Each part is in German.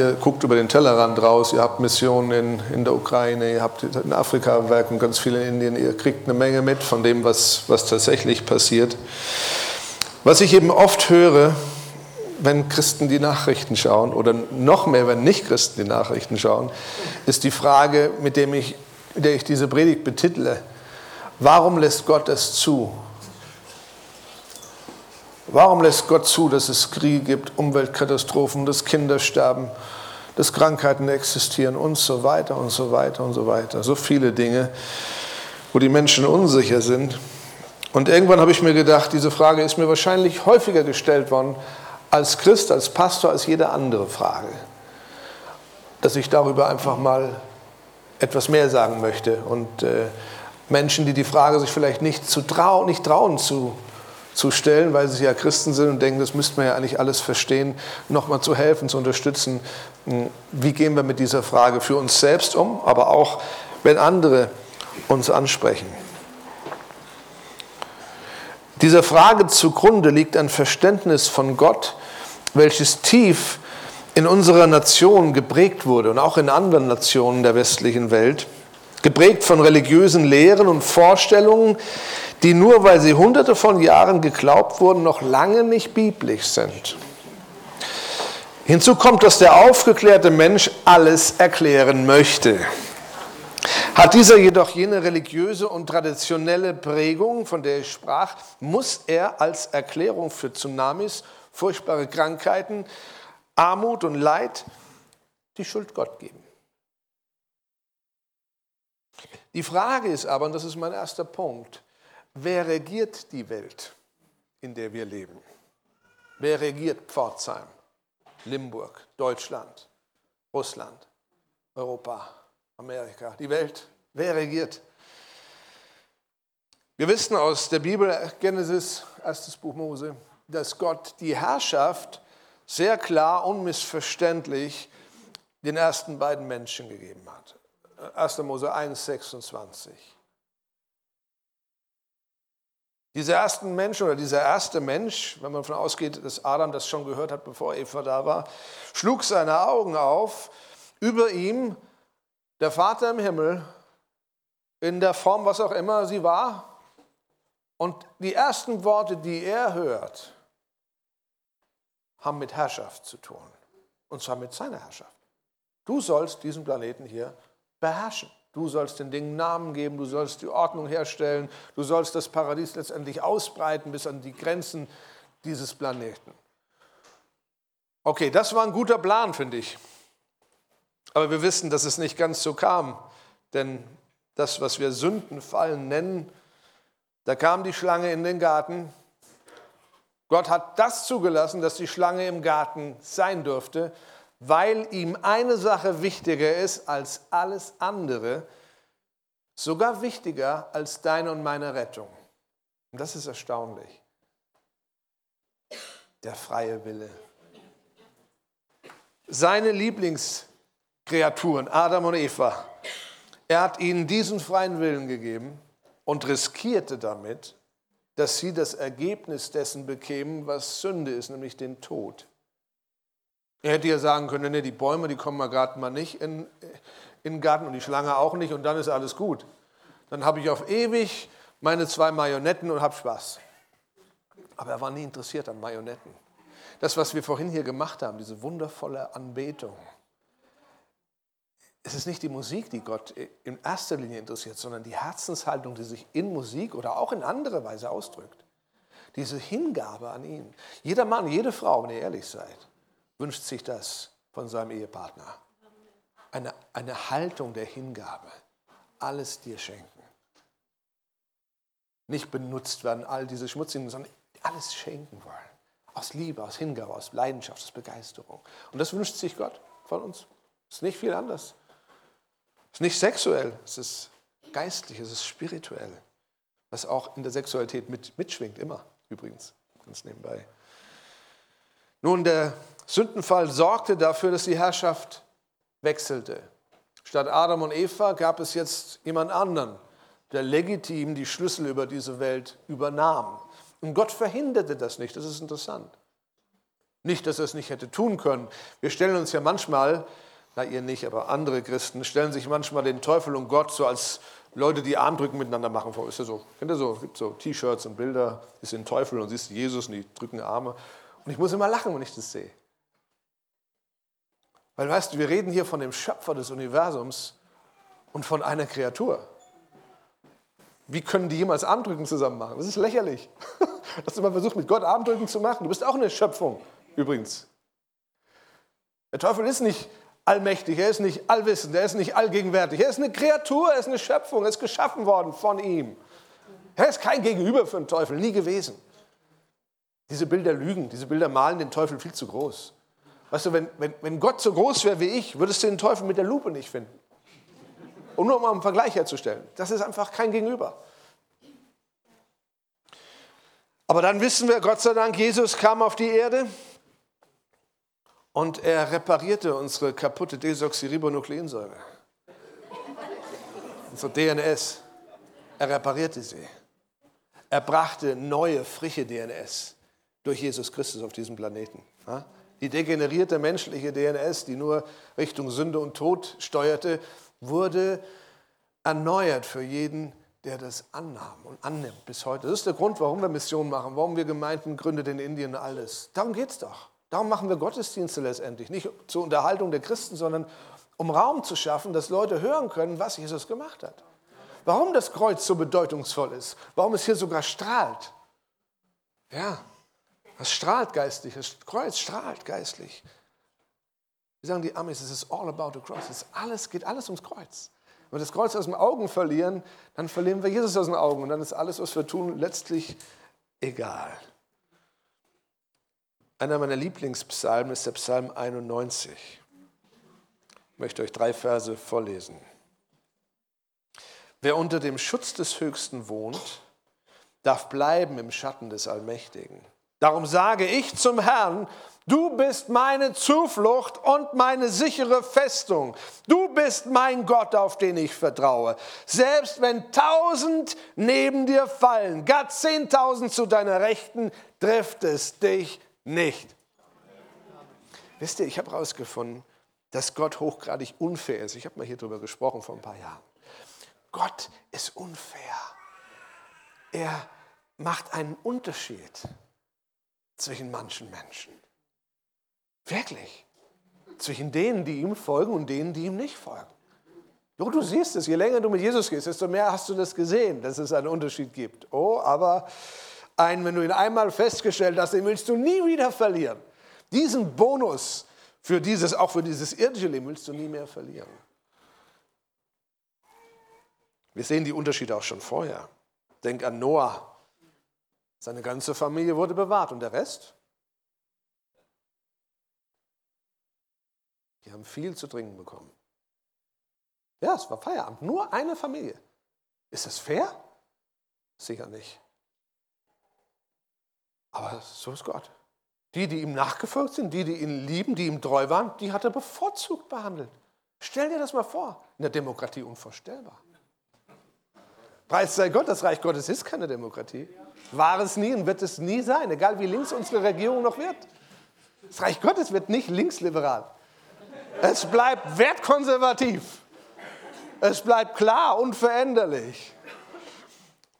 Ihr guckt über den Tellerrand raus, ihr habt Missionen in, in der Ukraine, ihr habt in Afrika Werken, ganz viele in Indien, ihr kriegt eine Menge mit von dem, was, was tatsächlich passiert. Was ich eben oft höre, wenn Christen die Nachrichten schauen oder noch mehr, wenn Nicht-Christen die Nachrichten schauen, ist die Frage, mit, dem ich, mit der ich diese Predigt betitle, warum lässt Gott es zu? Warum lässt Gott zu, dass es Kriege gibt, Umweltkatastrophen, dass Kinder sterben, dass Krankheiten existieren und so weiter und so weiter und so weiter. So viele Dinge, wo die Menschen unsicher sind. Und irgendwann habe ich mir gedacht, diese Frage ist mir wahrscheinlich häufiger gestellt worden als Christ, als Pastor, als jede andere Frage. Dass ich darüber einfach mal etwas mehr sagen möchte und äh, Menschen, die die Frage sich vielleicht nicht, zu trau nicht trauen zu zu stellen, weil sie ja Christen sind und denken, das müsste man ja eigentlich alles verstehen, nochmal zu helfen, zu unterstützen. Hm, wie gehen wir mit dieser Frage für uns selbst um, aber auch, wenn andere uns ansprechen. Dieser Frage zugrunde liegt ein Verständnis von Gott, welches tief in unserer Nation geprägt wurde und auch in anderen Nationen der westlichen Welt, geprägt von religiösen Lehren und Vorstellungen, die nur weil sie hunderte von Jahren geglaubt wurden, noch lange nicht biblisch sind. Hinzu kommt, dass der aufgeklärte Mensch alles erklären möchte. Hat dieser jedoch jene religiöse und traditionelle Prägung, von der ich sprach, muss er als Erklärung für Tsunamis, furchtbare Krankheiten, Armut und Leid die Schuld Gott geben. Die Frage ist aber, und das ist mein erster Punkt, Wer regiert die Welt, in der wir leben? Wer regiert Pforzheim, Limburg, Deutschland, Russland, Europa, Amerika, die Welt? Wer regiert? Wir wissen aus der Bibel, Genesis, erstes Buch Mose, dass Gott die Herrschaft sehr klar, unmissverständlich den ersten beiden Menschen gegeben hat. 1. Mose 1, 26. Diese ersten Menschen oder dieser erste Mensch, wenn man davon ausgeht, dass Adam das schon gehört hat, bevor Eva da war, schlug seine Augen auf, über ihm der Vater im Himmel, in der Form, was auch immer sie war. Und die ersten Worte, die er hört, haben mit Herrschaft zu tun. Und zwar mit seiner Herrschaft. Du sollst diesen Planeten hier beherrschen. Du sollst den Dingen Namen geben, du sollst die Ordnung herstellen, du sollst das Paradies letztendlich ausbreiten bis an die Grenzen dieses Planeten. Okay, das war ein guter Plan, finde ich. Aber wir wissen, dass es nicht ganz so kam. Denn das, was wir Sündenfallen nennen, da kam die Schlange in den Garten. Gott hat das zugelassen, dass die Schlange im Garten sein durfte, weil ihm eine Sache wichtiger ist als alles andere, sogar wichtiger als deine und meine Rettung. Und das ist erstaunlich. Der freie Wille. Seine Lieblingskreaturen, Adam und Eva, er hat ihnen diesen freien Willen gegeben und riskierte damit, dass sie das Ergebnis dessen bekämen, was Sünde ist, nämlich den Tod. Er hätte ja sagen können, nee, die Bäume, die kommen mal gerade mal nicht in, in den Garten und die Schlange auch nicht und dann ist alles gut. Dann habe ich auf ewig meine zwei Marionetten und habe Spaß. Aber er war nie interessiert an Marionetten. Das, was wir vorhin hier gemacht haben, diese wundervolle Anbetung, es ist nicht die Musik, die Gott in erster Linie interessiert, sondern die Herzenshaltung, die sich in Musik oder auch in anderer Weise ausdrückt. Diese Hingabe an ihn. Jeder Mann, jede Frau, wenn ihr ehrlich seid, wünscht sich das von seinem Ehepartner. Eine, eine Haltung der Hingabe. Alles dir schenken. Nicht benutzt werden, all diese schmutzigen, sondern alles schenken wollen. Aus Liebe, aus Hingabe, aus Leidenschaft, aus Begeisterung. Und das wünscht sich Gott von uns. Ist nicht viel anders. Ist nicht sexuell, es ist geistlich, es ist spirituell. Was auch in der Sexualität mit, mitschwingt, immer übrigens, ganz nebenbei. Nun, der Sündenfall sorgte dafür, dass die Herrschaft wechselte. Statt Adam und Eva gab es jetzt jemand anderen, der legitim die Schlüssel über diese Welt übernahm. Und Gott verhinderte das nicht, das ist interessant. Nicht, dass er es nicht hätte tun können. Wir stellen uns ja manchmal, na ihr nicht, aber andere Christen stellen sich manchmal den Teufel und Gott so als Leute, die Armdrücken miteinander machen vor. Ist ja so, kennt ihr so? Es gibt so T-Shirts und Bilder, die sind Teufel und siehst Jesus und die drücken Arme. Und ich muss immer lachen, wenn ich das sehe. Weil weißt du, wir reden hier von dem Schöpfer des Universums und von einer Kreatur. Wie können die jemals Armdrücken zusammen machen? Das ist lächerlich. Dass du mal versuchst, mit Gott Armdrücken zu machen. Du bist auch eine Schöpfung, übrigens. Der Teufel ist nicht allmächtig, er ist nicht allwissend, er ist nicht allgegenwärtig. Er ist eine Kreatur, er ist eine Schöpfung, er ist geschaffen worden von ihm. Er ist kein Gegenüber für den Teufel, nie gewesen. Diese Bilder lügen, diese Bilder malen den Teufel viel zu groß. Weißt du, wenn, wenn, wenn Gott so groß wäre wie ich, würdest du den Teufel mit der Lupe nicht finden. Und nur um einen Vergleich herzustellen. Das ist einfach kein Gegenüber. Aber dann wissen wir, Gott sei Dank, Jesus kam auf die Erde und er reparierte unsere kaputte Desoxyribonukleinsäure. unsere DNS. Er reparierte sie. Er brachte neue, frische DNS durch Jesus Christus auf diesem Planeten. Die degenerierte menschliche DNS, die nur Richtung Sünde und Tod steuerte, wurde erneuert für jeden, der das annahm und annimmt bis heute. Das ist der Grund, warum wir Missionen machen, warum wir Gemeinden gründet in Indien, alles. Darum geht es doch. Darum machen wir Gottesdienste letztendlich. Nicht zur Unterhaltung der Christen, sondern um Raum zu schaffen, dass Leute hören können, was Jesus gemacht hat. Warum das Kreuz so bedeutungsvoll ist, warum es hier sogar strahlt. Ja, es strahlt geistlich, das Kreuz strahlt geistlich. Wie sagen die Amis, es ist all about the cross. Es alles, geht alles ums Kreuz. Wenn wir das Kreuz aus den Augen verlieren, dann verlieren wir Jesus aus den Augen und dann ist alles, was wir tun, letztlich egal. Einer meiner Lieblingspsalmen ist der Psalm 91. Ich möchte euch drei Verse vorlesen. Wer unter dem Schutz des Höchsten wohnt, darf bleiben im Schatten des Allmächtigen. Darum sage ich zum Herrn, du bist meine Zuflucht und meine sichere Festung. Du bist mein Gott, auf den ich vertraue. Selbst wenn tausend neben dir fallen, gar zehntausend zu deiner Rechten, trifft es dich nicht. Wisst ihr, ich habe herausgefunden, dass Gott hochgradig unfair ist. Ich habe mal hier drüber gesprochen vor ein paar Jahren. Gott ist unfair. Er macht einen Unterschied zwischen manchen Menschen. Wirklich. Zwischen denen, die ihm folgen und denen, die ihm nicht folgen. Jo, du siehst es, je länger du mit Jesus gehst, desto mehr hast du das gesehen, dass es einen Unterschied gibt. Oh, aber ein, wenn du ihn einmal festgestellt hast, den willst du nie wieder verlieren. Diesen Bonus für dieses, auch für dieses irdische Leben willst du nie mehr verlieren. Wir sehen die Unterschiede auch schon vorher. Denk an Noah. Seine ganze Familie wurde bewahrt und der Rest? Die haben viel zu trinken bekommen. Ja, es war Feierabend. Nur eine Familie. Ist das fair? Sicher nicht. Aber so ist Gott. Die, die ihm nachgefolgt sind, die, die ihn lieben, die ihm treu waren, die hat er bevorzugt behandelt. Stell dir das mal vor. In der Demokratie unvorstellbar. Preis sei Gott, das Reich Gottes ist keine Demokratie. War es nie und wird es nie sein, egal wie links unsere Regierung noch wird. Das Reich Gottes wird nicht linksliberal. Es bleibt wertkonservativ. Es bleibt klar, unveränderlich.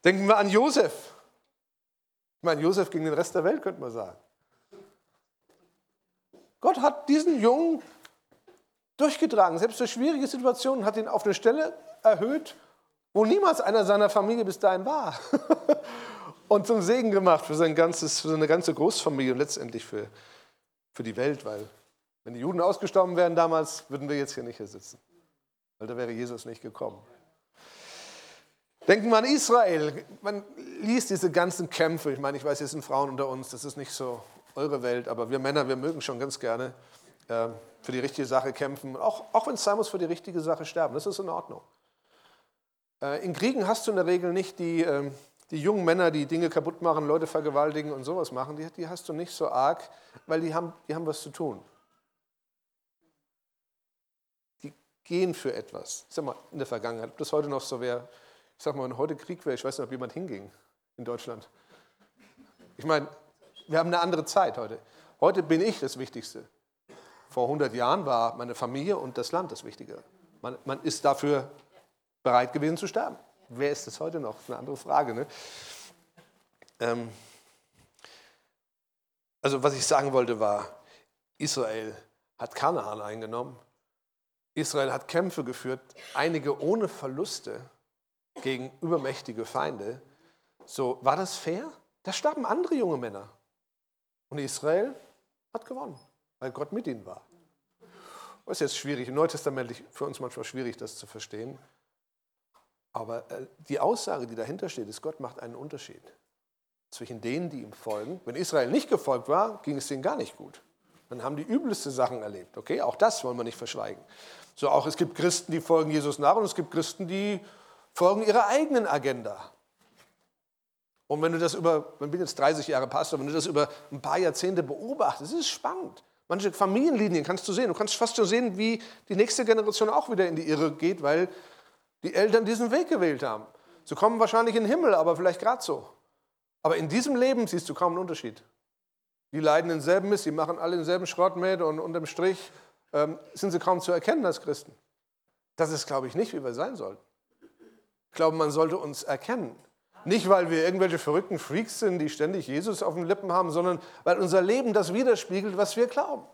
Denken wir an Josef. Ich meine, Josef gegen den Rest der Welt, könnte man sagen. Gott hat diesen Jungen durchgetragen, selbst durch schwierige Situationen, hat ihn auf eine Stelle erhöht, wo niemals einer seiner Familie bis dahin war. und zum Segen gemacht für, sein ganzes, für seine ganze Großfamilie und letztendlich für, für die Welt, weil wenn die Juden ausgestorben wären damals, würden wir jetzt hier nicht hier sitzen, weil da wäre Jesus nicht gekommen. Denken wir an Israel. Man liest diese ganzen Kämpfe. Ich meine, ich weiß, hier sind Frauen unter uns, das ist nicht so eure Welt, aber wir Männer, wir mögen schon ganz gerne äh, für die richtige Sache kämpfen. Auch, auch wenn es sein muss, für die richtige Sache sterben. Das ist in Ordnung. Äh, in Kriegen hast du in der Regel nicht die, ähm, die jungen Männer, die Dinge kaputt machen, Leute vergewaltigen und sowas machen, die, die hast du nicht so arg, weil die haben, die haben was zu tun. Die gehen für etwas. Ich sag mal, in der Vergangenheit, ob das heute noch so wäre, ich sag mal, wenn heute Krieg wäre, ich weiß nicht, ob jemand hinging in Deutschland. Ich meine, wir haben eine andere Zeit heute. Heute bin ich das Wichtigste. Vor 100 Jahren war meine Familie und das Land das Wichtige. Man, man ist dafür bereit gewesen zu sterben. Wer ist das heute noch? Das ist eine andere Frage. Ne? Ähm, also was ich sagen wollte war, Israel hat Kanaan eingenommen. Israel hat Kämpfe geführt, einige ohne Verluste gegen übermächtige Feinde. So, war das fair? Da starben andere junge Männer. Und Israel hat gewonnen, weil Gott mit ihnen war. Das ist jetzt schwierig, Neutestamentlich für uns manchmal schwierig, das zu verstehen. Aber äh, die Aussage, die dahinter steht, ist, Gott macht einen Unterschied zwischen denen, die ihm folgen. Wenn Israel nicht gefolgt war, ging es denen gar nicht gut. Dann haben die übelste Sachen erlebt. Okay, auch das wollen wir nicht verschweigen. So auch es gibt Christen, die folgen Jesus nach und es gibt Christen, die folgen ihrer eigenen Agenda. Und wenn du das über, ich bin jetzt 30 Jahre Pastor, wenn du das über ein paar Jahrzehnte beobachtest, ist es spannend. Manche Familienlinien kannst du sehen. Du kannst fast schon sehen, wie die nächste Generation auch wieder in die Irre geht, weil die Eltern diesen Weg gewählt haben. Sie kommen wahrscheinlich in den Himmel, aber vielleicht gerade so. Aber in diesem Leben siehst du kaum einen Unterschied. Die leiden denselben Mist, die machen alle denselben Schrott mit und unterm Strich ähm, sind sie kaum zu erkennen als Christen. Das ist, glaube ich, nicht, wie wir sein sollten. Ich glaube, man sollte uns erkennen. Nicht, weil wir irgendwelche verrückten Freaks sind, die ständig Jesus auf den Lippen haben, sondern weil unser Leben das widerspiegelt, was wir glauben.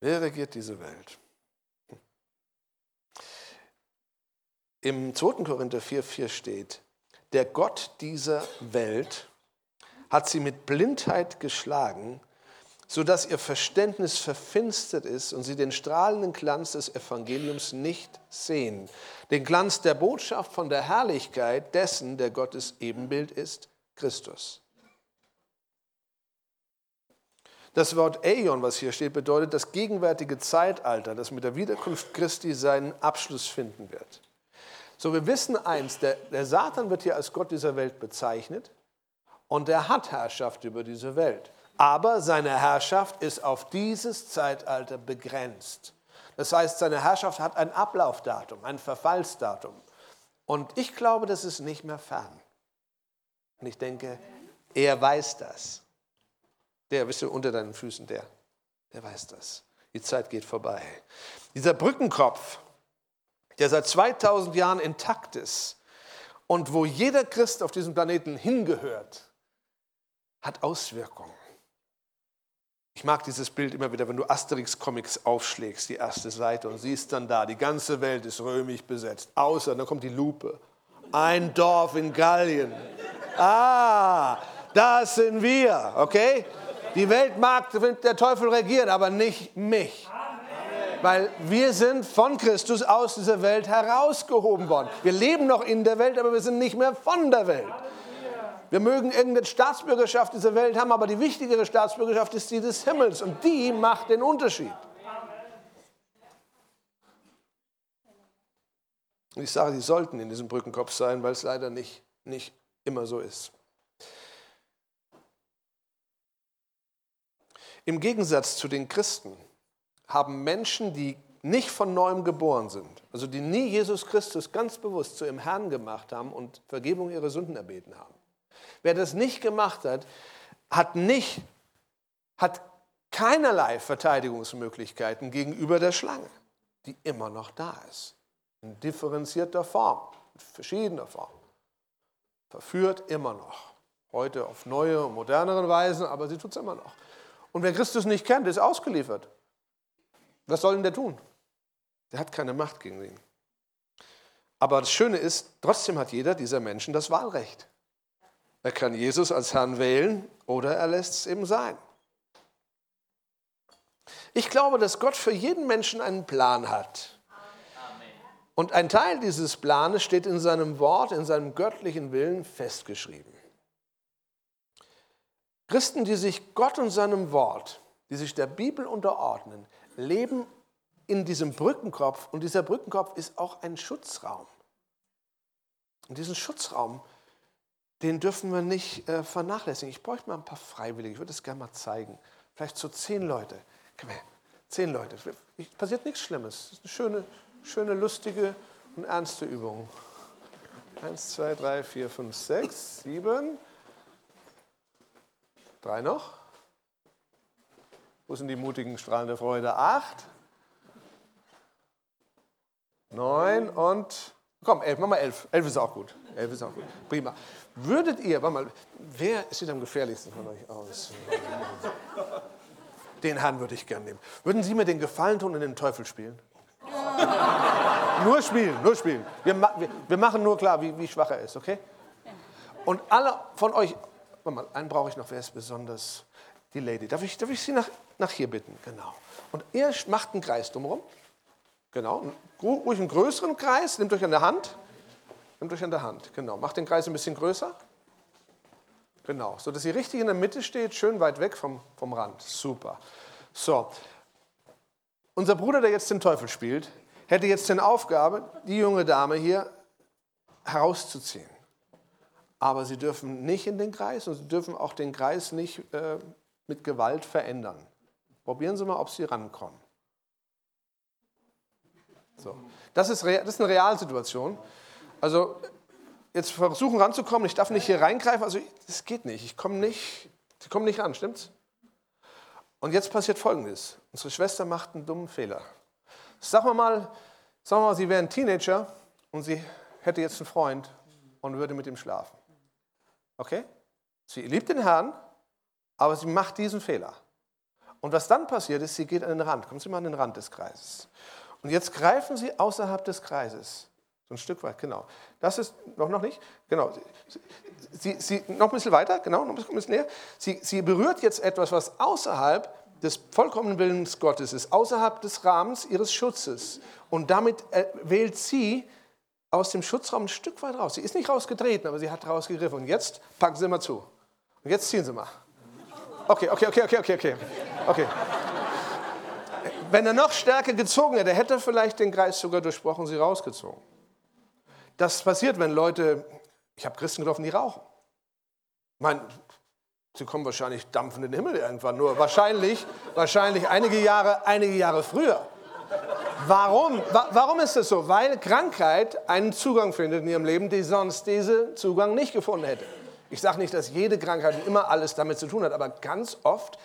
Wer regiert diese Welt? Im 2. Korinther 4,4 steht, der Gott dieser Welt hat sie mit Blindheit geschlagen, sodass ihr Verständnis verfinstert ist und sie den strahlenden Glanz des Evangeliums nicht sehen. Den Glanz der Botschaft von der Herrlichkeit dessen, der Gottes Ebenbild ist, Christus. Das Wort Äon, was hier steht, bedeutet das gegenwärtige Zeitalter, das mit der Wiederkunft Christi seinen Abschluss finden wird. So, wir wissen eins, der, der Satan wird hier als Gott dieser Welt bezeichnet und er hat Herrschaft über diese Welt. Aber seine Herrschaft ist auf dieses Zeitalter begrenzt. Das heißt, seine Herrschaft hat ein Ablaufdatum, ein Verfallsdatum. Und ich glaube, das ist nicht mehr fern. Und ich denke, er weiß das. Der, wisst ihr, unter deinen Füßen, der, der weiß das. Die Zeit geht vorbei. Dieser Brückenkopf, der seit 2000 Jahren intakt ist und wo jeder Christ auf diesem Planeten hingehört, hat Auswirkungen. Ich mag dieses Bild immer wieder, wenn du Asterix-Comics aufschlägst, die erste Seite, und siehst dann da, die ganze Welt ist römisch besetzt, außer, dann kommt die Lupe, ein Dorf in Gallien. Ah, das sind wir, okay? Die Welt mag der Teufel regieren, aber nicht mich. Weil wir sind von Christus aus dieser Welt herausgehoben worden. Wir leben noch in der Welt, aber wir sind nicht mehr von der Welt. Wir mögen irgendeine Staatsbürgerschaft dieser Welt haben, aber die wichtigere Staatsbürgerschaft ist die des Himmels und die macht den Unterschied. Ich sage, sie sollten in diesem Brückenkopf sein, weil es leider nicht, nicht immer so ist. Im Gegensatz zu den Christen haben Menschen, die nicht von neuem geboren sind, also die nie Jesus Christus ganz bewusst zu ihrem Herrn gemacht haben und Vergebung ihrer Sünden erbeten haben. Wer das nicht gemacht hat, hat nicht, hat keinerlei Verteidigungsmöglichkeiten gegenüber der Schlange, die immer noch da ist. In differenzierter Form, in verschiedener Form. Verführt immer noch. Heute auf neue und modernere Weisen, aber sie tut es immer noch. Und wer Christus nicht kennt, ist ausgeliefert. Was soll denn der tun? Der hat keine Macht gegen ihn. Aber das Schöne ist, trotzdem hat jeder dieser Menschen das Wahlrecht. Er kann Jesus als Herrn wählen oder er lässt es eben sein. Ich glaube, dass Gott für jeden Menschen einen Plan hat. Und ein Teil dieses Planes steht in seinem Wort, in seinem göttlichen Willen festgeschrieben. Christen, die sich Gott und seinem Wort, die sich der Bibel unterordnen, leben in diesem Brückenkopf und dieser Brückenkopf ist auch ein Schutzraum. Und diesen Schutzraum, den dürfen wir nicht äh, vernachlässigen. Ich bräuchte mal ein paar Freiwillige, ich würde es gerne mal zeigen. Vielleicht so zehn Leute. Komm her, zehn Leute. Es passiert nichts Schlimmes. Es ist eine schöne, schöne, lustige und ernste Übung. Eins, zwei, drei, vier, fünf, sechs, sieben. Drei noch. Wo sind die mutigen Strahlen der Freude? Acht. Neun und komm, elf, mach mal elf. Elf ist auch gut. Elf ist auch gut. Prima. Würdet ihr, warte mal, wer sieht am gefährlichsten von euch aus? Den Herrn würde ich gerne nehmen. Würden Sie mir den Gefallen tun und den Teufel spielen? nur spielen, nur spielen. Wir, wir, wir, machen nur klar, wie, wie schwach er ist, okay? Und alle von euch, warte mal, einen brauche ich noch, wer ist besonders? Die Lady. Darf ich, darf ich Sie nach, nach hier bitten? Genau. Und ihr macht einen Kreis drumherum. Genau, ruhig einen größeren Kreis, nehmt euch an der Hand. Nehmt euch an der Hand, genau. Macht den Kreis ein bisschen größer. Genau, so dass ihr richtig in der Mitte steht, schön weit weg vom, vom Rand. Super. So, unser Bruder, der jetzt den Teufel spielt, hätte jetzt die Aufgabe, die junge Dame hier herauszuziehen. Aber sie dürfen nicht in den Kreis und sie dürfen auch den Kreis nicht äh, mit Gewalt verändern. Probieren Sie mal, ob Sie rankommen. So. Das, ist, das ist eine Realsituation. Also jetzt versuchen ranzukommen, ich darf nicht hier reingreifen, also das geht nicht, ich komme nicht, sie kommen nicht ran, stimmt's? Und jetzt passiert Folgendes, unsere Schwester macht einen dummen Fehler. Sagen wir mal, sagen wir mal, sie wäre ein Teenager und sie hätte jetzt einen Freund und würde mit ihm schlafen. Okay? Sie liebt den Herrn, aber sie macht diesen Fehler. Und was dann passiert ist, sie geht an den Rand. Kommen Sie mal an den Rand des Kreises. Und jetzt greifen Sie außerhalb des Kreises. So ein Stück weit, genau. Das ist noch, noch nicht. Genau. Sie, sie, noch ein bisschen weiter, genau, noch ein bisschen näher. Sie, sie berührt jetzt etwas, was außerhalb des vollkommenen Willens Gottes ist, außerhalb des Rahmens ihres Schutzes. Und damit wählt sie aus dem Schutzraum ein Stück weit raus. Sie ist nicht rausgetreten, aber sie hat rausgegriffen. Und jetzt packen Sie mal zu. Und jetzt ziehen Sie mal. Okay, okay, okay, okay, okay, okay. okay. Wenn er noch stärker gezogen hätte, hätte er vielleicht den Kreis sogar durchbrochen, sie rausgezogen. Das passiert, wenn Leute, ich habe Christen getroffen, die rauchen. Ich meine, sie kommen wahrscheinlich dampfend in den Himmel irgendwann, nur wahrscheinlich, wahrscheinlich einige Jahre, einige Jahre früher. Warum? Warum ist das so? Weil Krankheit einen Zugang findet in ihrem Leben, die sonst diesen Zugang nicht gefunden hätte. Ich sage nicht, dass jede Krankheit immer alles damit zu tun hat, aber ganz oft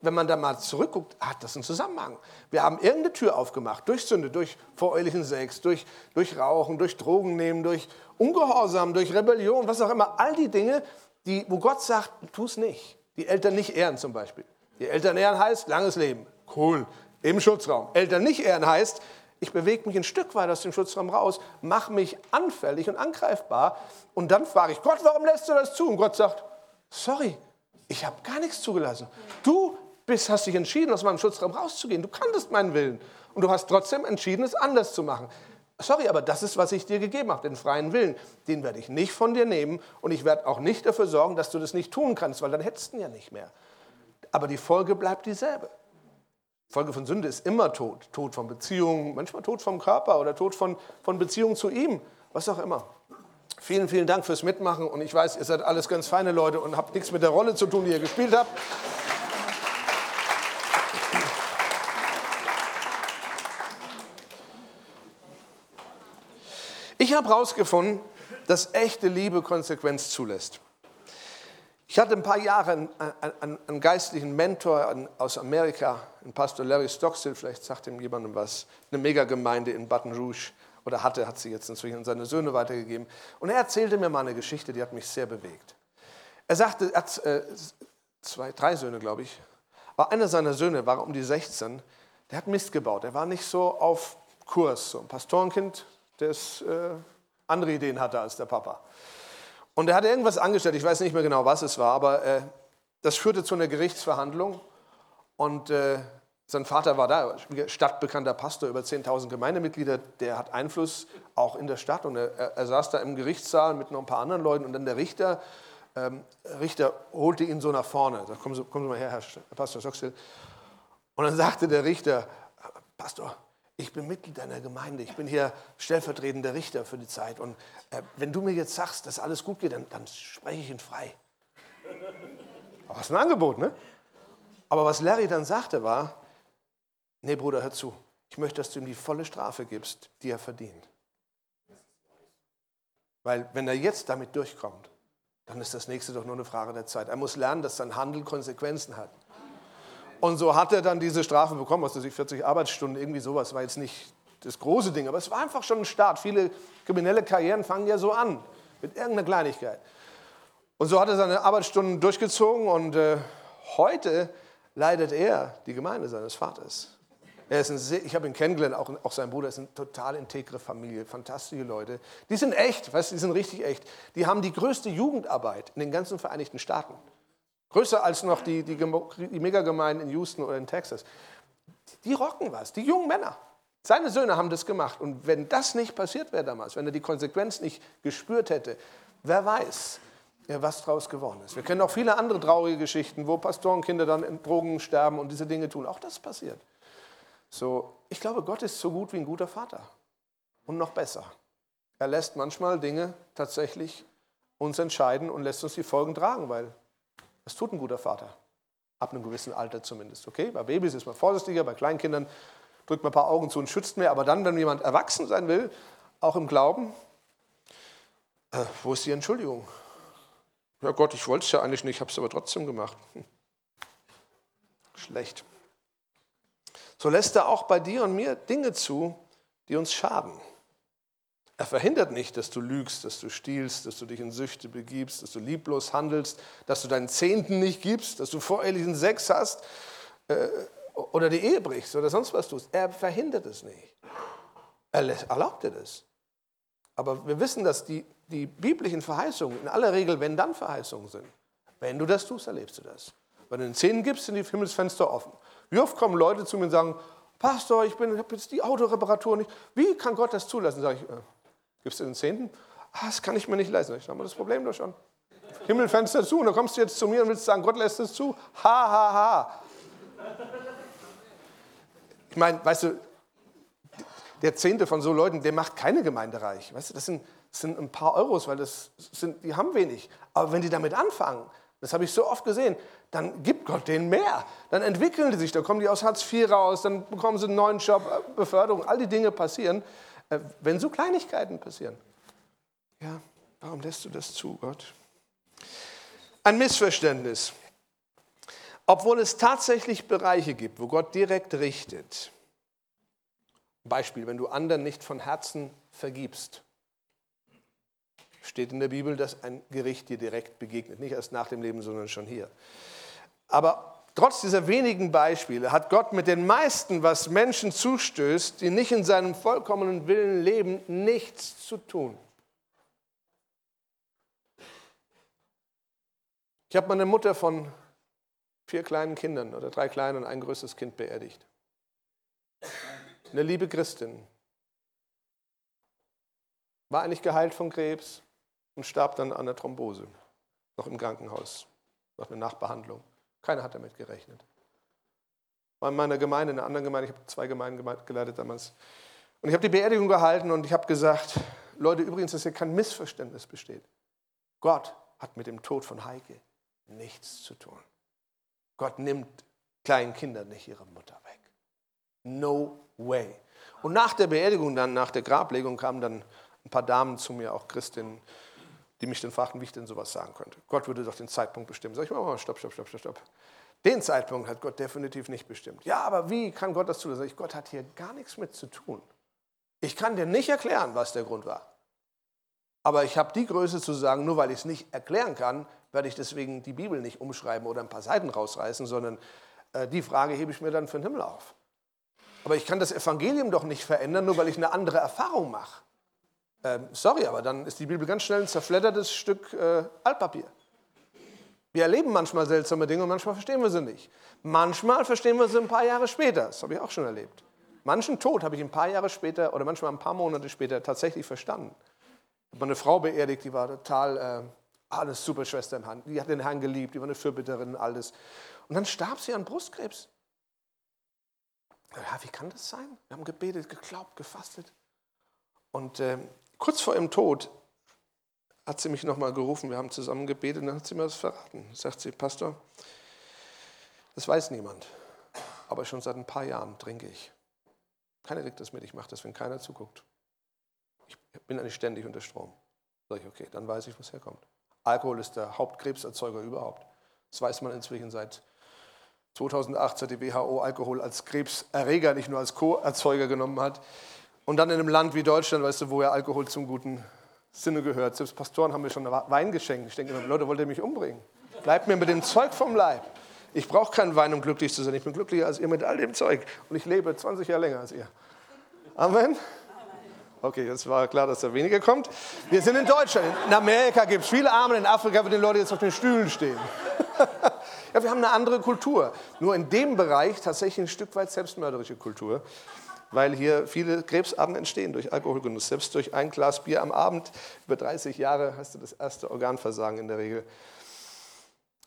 wenn man da mal zurückguckt, hat das einen Zusammenhang. Wir haben irgendeine Tür aufgemacht, durch Sünde, durch vorehelichen Sex, durch, durch Rauchen, durch Drogen nehmen, durch Ungehorsam, durch Rebellion, was auch immer. All die Dinge, die, wo Gott sagt, tu es nicht. Die Eltern nicht ehren zum Beispiel. Die Eltern ehren heißt langes Leben. Cool. Im Schutzraum. Eltern nicht ehren heißt, ich bewege mich ein Stück weit aus dem Schutzraum raus, mache mich anfällig und angreifbar. Und dann frage ich Gott, warum lässt du das zu? Und Gott sagt, sorry, ich habe gar nichts zugelassen. Du bist, hast dich entschieden, aus meinem Schutzraum rauszugehen. Du kanntest meinen Willen. Und du hast trotzdem entschieden, es anders zu machen. Sorry, aber das ist, was ich dir gegeben habe, den freien Willen. Den werde ich nicht von dir nehmen und ich werde auch nicht dafür sorgen, dass du das nicht tun kannst, weil dann hättest du ihn ja nicht mehr. Aber die Folge bleibt dieselbe. Folge von Sünde ist immer Tod. Tod von Beziehungen, manchmal Tod vom Körper oder Tod von, von Beziehungen zu ihm, was auch immer. Vielen, vielen Dank fürs Mitmachen und ich weiß, ihr seid alles ganz feine Leute und habt nichts mit der Rolle zu tun, die ihr gespielt habt. Ich habe herausgefunden, dass echte Liebe Konsequenz zulässt. Ich hatte ein paar Jahre einen, einen, einen geistlichen Mentor aus Amerika, einen Pastor Larry Stockstill, vielleicht sagt ihm jemandem was, eine Megagemeinde in Baton Rouge, oder hatte, hat sie jetzt inzwischen an seine Söhne weitergegeben. Und er erzählte mir mal eine Geschichte, die hat mich sehr bewegt. Er sagte, er hat äh, zwei, drei Söhne, glaube ich, aber einer seiner Söhne war um die 16, der hat Mist gebaut, er war nicht so auf Kurs, so ein Pastorenkind, das äh, andere Ideen hatte als der Papa. Und er hatte irgendwas angestellt, ich weiß nicht mehr genau, was es war, aber äh, das führte zu einer Gerichtsverhandlung. Und äh, sein Vater war da, stadtbekannter Pastor, über 10.000 Gemeindemitglieder, der hat Einfluss auch in der Stadt. Und er, er, saß da im Gerichtssaal mit noch ein paar anderen Leuten. Und dann der Richter, ähm, Richter holte ihn so nach vorne. Da kommen Sie, kommen Sie mal her, Herr Pastor Soxel. Und dann sagte der Richter, Pastor, ich bin Mitglied deiner Gemeinde, ich bin hier stellvertretender Richter für die Zeit. Und äh, wenn du mir jetzt sagst, dass alles gut geht, dann, dann spreche ich ihn frei. Das ist ein Angebot, ne? Aber was Larry dann sagte war, nee Bruder, hör zu, Ich möchte, dass du ihm die volle Strafe gibst, die er verdient. Weil wenn er jetzt damit durchkommt, dann ist das nächste doch nur eine Frage der Zeit. Er muss lernen, dass sein Handel Konsequenzen hat. Und so hat er dann diese Strafe bekommen, was weiß ich, 40 Arbeitsstunden, irgendwie sowas, war jetzt nicht das große Ding, aber es war einfach schon ein Start. Viele kriminelle Karrieren fangen ja so an, mit irgendeiner Kleinigkeit. Und so hat er seine Arbeitsstunden durchgezogen und äh, heute leidet er die Gemeinde seines Vaters. Er ist ein sehr, ich habe ihn kennengelernt, auch, auch sein Bruder ist eine total integre Familie, fantastische Leute. Die sind echt, weißt, die sind richtig echt. Die haben die größte Jugendarbeit in den ganzen Vereinigten Staaten. Größer als noch die, die, die Megagemeinden in Houston oder in Texas. Die rocken was, die jungen Männer. Seine Söhne haben das gemacht. Und wenn das nicht passiert wäre damals, wenn er die Konsequenz nicht gespürt hätte, wer weiß, was daraus geworden ist. Wir kennen auch viele andere traurige Geschichten, wo Pastorenkinder dann in Drogen sterben und diese Dinge tun. Auch das passiert. So, ich glaube, Gott ist so gut wie ein guter Vater. Und noch besser. Er lässt manchmal Dinge tatsächlich uns entscheiden und lässt uns die Folgen tragen, weil das tut ein guter Vater. Ab einem gewissen Alter zumindest. Okay, bei Babys ist man vorsichtiger, bei Kleinkindern drückt man ein paar Augen zu und schützt mehr. Aber dann, wenn jemand erwachsen sein will, auch im Glauben, äh, wo ist die Entschuldigung? Ja Gott, ich wollte es ja eigentlich nicht, habe es aber trotzdem gemacht. Hm. Schlecht. So lässt er auch bei dir und mir Dinge zu, die uns schaden. Er verhindert nicht, dass du lügst, dass du stiehlst, dass du dich in Süchte begibst, dass du lieblos handelst, dass du deinen Zehnten nicht gibst, dass du vorehelichen Sex hast äh, oder die Ehe brichst oder sonst was tust. Er verhindert es nicht. Er erlaubt dir das. Aber wir wissen, dass die, die biblischen Verheißungen in aller Regel Wenn-Dann-Verheißungen sind. Wenn du das tust, erlebst du das. Wenn du den Zehnten gibst, sind die Himmelsfenster offen. Wie oft kommen Leute zu mir und sagen, Pastor, ich, ich habe jetzt die Autoreparatur nicht. Wie kann Gott das zulassen? Sage ich, äh, Gibst du den Zehnten? Ah, das kann ich mir nicht leisten. Ich habe das Problem doch schon. Himmelfenster zu und dann kommst du jetzt zu mir und willst sagen, Gott lässt es zu. Ha, ha, ha. Ich meine, weißt du, der Zehnte von so Leuten, der macht keine Gemeinde reich. Weißt du, das sind, das sind ein paar Euros, weil das sind, die haben wenig. Aber wenn die damit anfangen, das habe ich so oft gesehen, dann gibt Gott denen mehr. Dann entwickeln die sich, dann kommen die aus Hartz IV raus, dann bekommen sie einen neuen Job, Beförderung, all die Dinge passieren. Äh, wenn so Kleinigkeiten passieren. Ja, warum lässt du das zu, Gott? Ein Missverständnis. Obwohl es tatsächlich Bereiche gibt, wo Gott direkt richtet. Beispiel, wenn du anderen nicht von Herzen vergibst, steht in der Bibel, dass ein Gericht dir direkt begegnet. Nicht erst nach dem Leben, sondern schon hier. Aber Trotz dieser wenigen Beispiele hat Gott mit den meisten, was Menschen zustößt, die nicht in seinem vollkommenen Willen leben, nichts zu tun. Ich habe meine Mutter von vier kleinen Kindern oder drei kleinen und ein größtes Kind beerdigt. Eine liebe Christin. War eigentlich geheilt von Krebs und starb dann an der Thrombose, noch im Krankenhaus, nach einer Nachbehandlung. Keiner hat damit gerechnet. War in meiner Gemeinde, in einer anderen Gemeinde, ich habe zwei Gemeinden geleitet damals. Und ich habe die Beerdigung gehalten und ich habe gesagt, Leute, übrigens, dass hier kein Missverständnis besteht. Gott hat mit dem Tod von Heike nichts zu tun. Gott nimmt kleinen Kindern nicht ihre Mutter weg. No way. Und nach der Beerdigung, dann nach der Grablegung, kamen dann ein paar Damen zu mir, auch Christinnen, die mich dann fragten, wie ich denn sowas sagen könnte. Gott würde doch den Zeitpunkt bestimmen. Sag ich mal, stopp, stopp, stopp, stopp, stopp. Den Zeitpunkt hat Gott definitiv nicht bestimmt. Ja, aber wie kann Gott das ich, Gott hat hier gar nichts mit zu tun. Ich kann dir nicht erklären, was der Grund war. Aber ich habe die Größe zu sagen, nur weil ich es nicht erklären kann, werde ich deswegen die Bibel nicht umschreiben oder ein paar Seiten rausreißen, sondern äh, die Frage hebe ich mir dann für den Himmel auf. Aber ich kann das Evangelium doch nicht verändern, nur weil ich eine andere Erfahrung mache. Ähm, sorry, aber dann ist die Bibel ganz schnell ein zerfleddertes Stück äh, Altpapier. Wir erleben manchmal seltsame Dinge und manchmal verstehen wir sie nicht. Manchmal verstehen wir sie ein paar Jahre später. Das habe ich auch schon erlebt. Manchen Tod habe ich ein paar Jahre später oder manchmal ein paar Monate später tatsächlich verstanden. Ich habe eine Frau beerdigt, die war total, äh, alles super Schwester im Hand. Die hat den Herrn geliebt, die war eine Fürbitterin, alles. Und dann starb sie an Brustkrebs. Ja, wie kann das sein? Wir haben gebetet, geglaubt, gefastet. Und äh, Kurz vor ihrem Tod hat sie mich nochmal gerufen, wir haben zusammen gebetet und dann hat sie mir das verraten. Sagt sie, Pastor, das weiß niemand, aber schon seit ein paar Jahren trinke ich. Keiner kriegt das mit. Ich mache das, wenn keiner zuguckt. Ich bin eigentlich ständig unter Strom. Sag ich, okay, dann weiß ich, wo es herkommt. Alkohol ist der Hauptkrebserzeuger überhaupt. Das weiß man inzwischen seit 2008, seit die WHO Alkohol als Krebserreger, nicht nur als Co-Erzeuger genommen hat. Und dann in einem Land wie Deutschland, weißt du, wo ja Alkohol zum guten Sinne gehört. Selbst Pastoren haben mir schon Wein geschenkt. Ich denke immer, Leute, wollt ihr mich umbringen? Bleibt mir mit dem Zeug vom Leib. Ich brauche keinen Wein, um glücklich zu sein. Ich bin glücklicher als ihr mit all dem Zeug. Und ich lebe 20 Jahre länger als ihr. Amen. Okay, jetzt war klar, dass da weniger kommt. Wir sind in Deutschland. In Amerika gibt es viele Arme, in Afrika würden die Leute jetzt auf den Stühlen stehen. ja, wir haben eine andere Kultur. Nur in dem Bereich tatsächlich ein Stück weit selbstmörderische Kultur, weil hier viele Krebsarten entstehen durch Alkoholgenuss. Selbst durch ein Glas Bier am Abend, über 30 Jahre hast du das erste Organversagen in der Regel.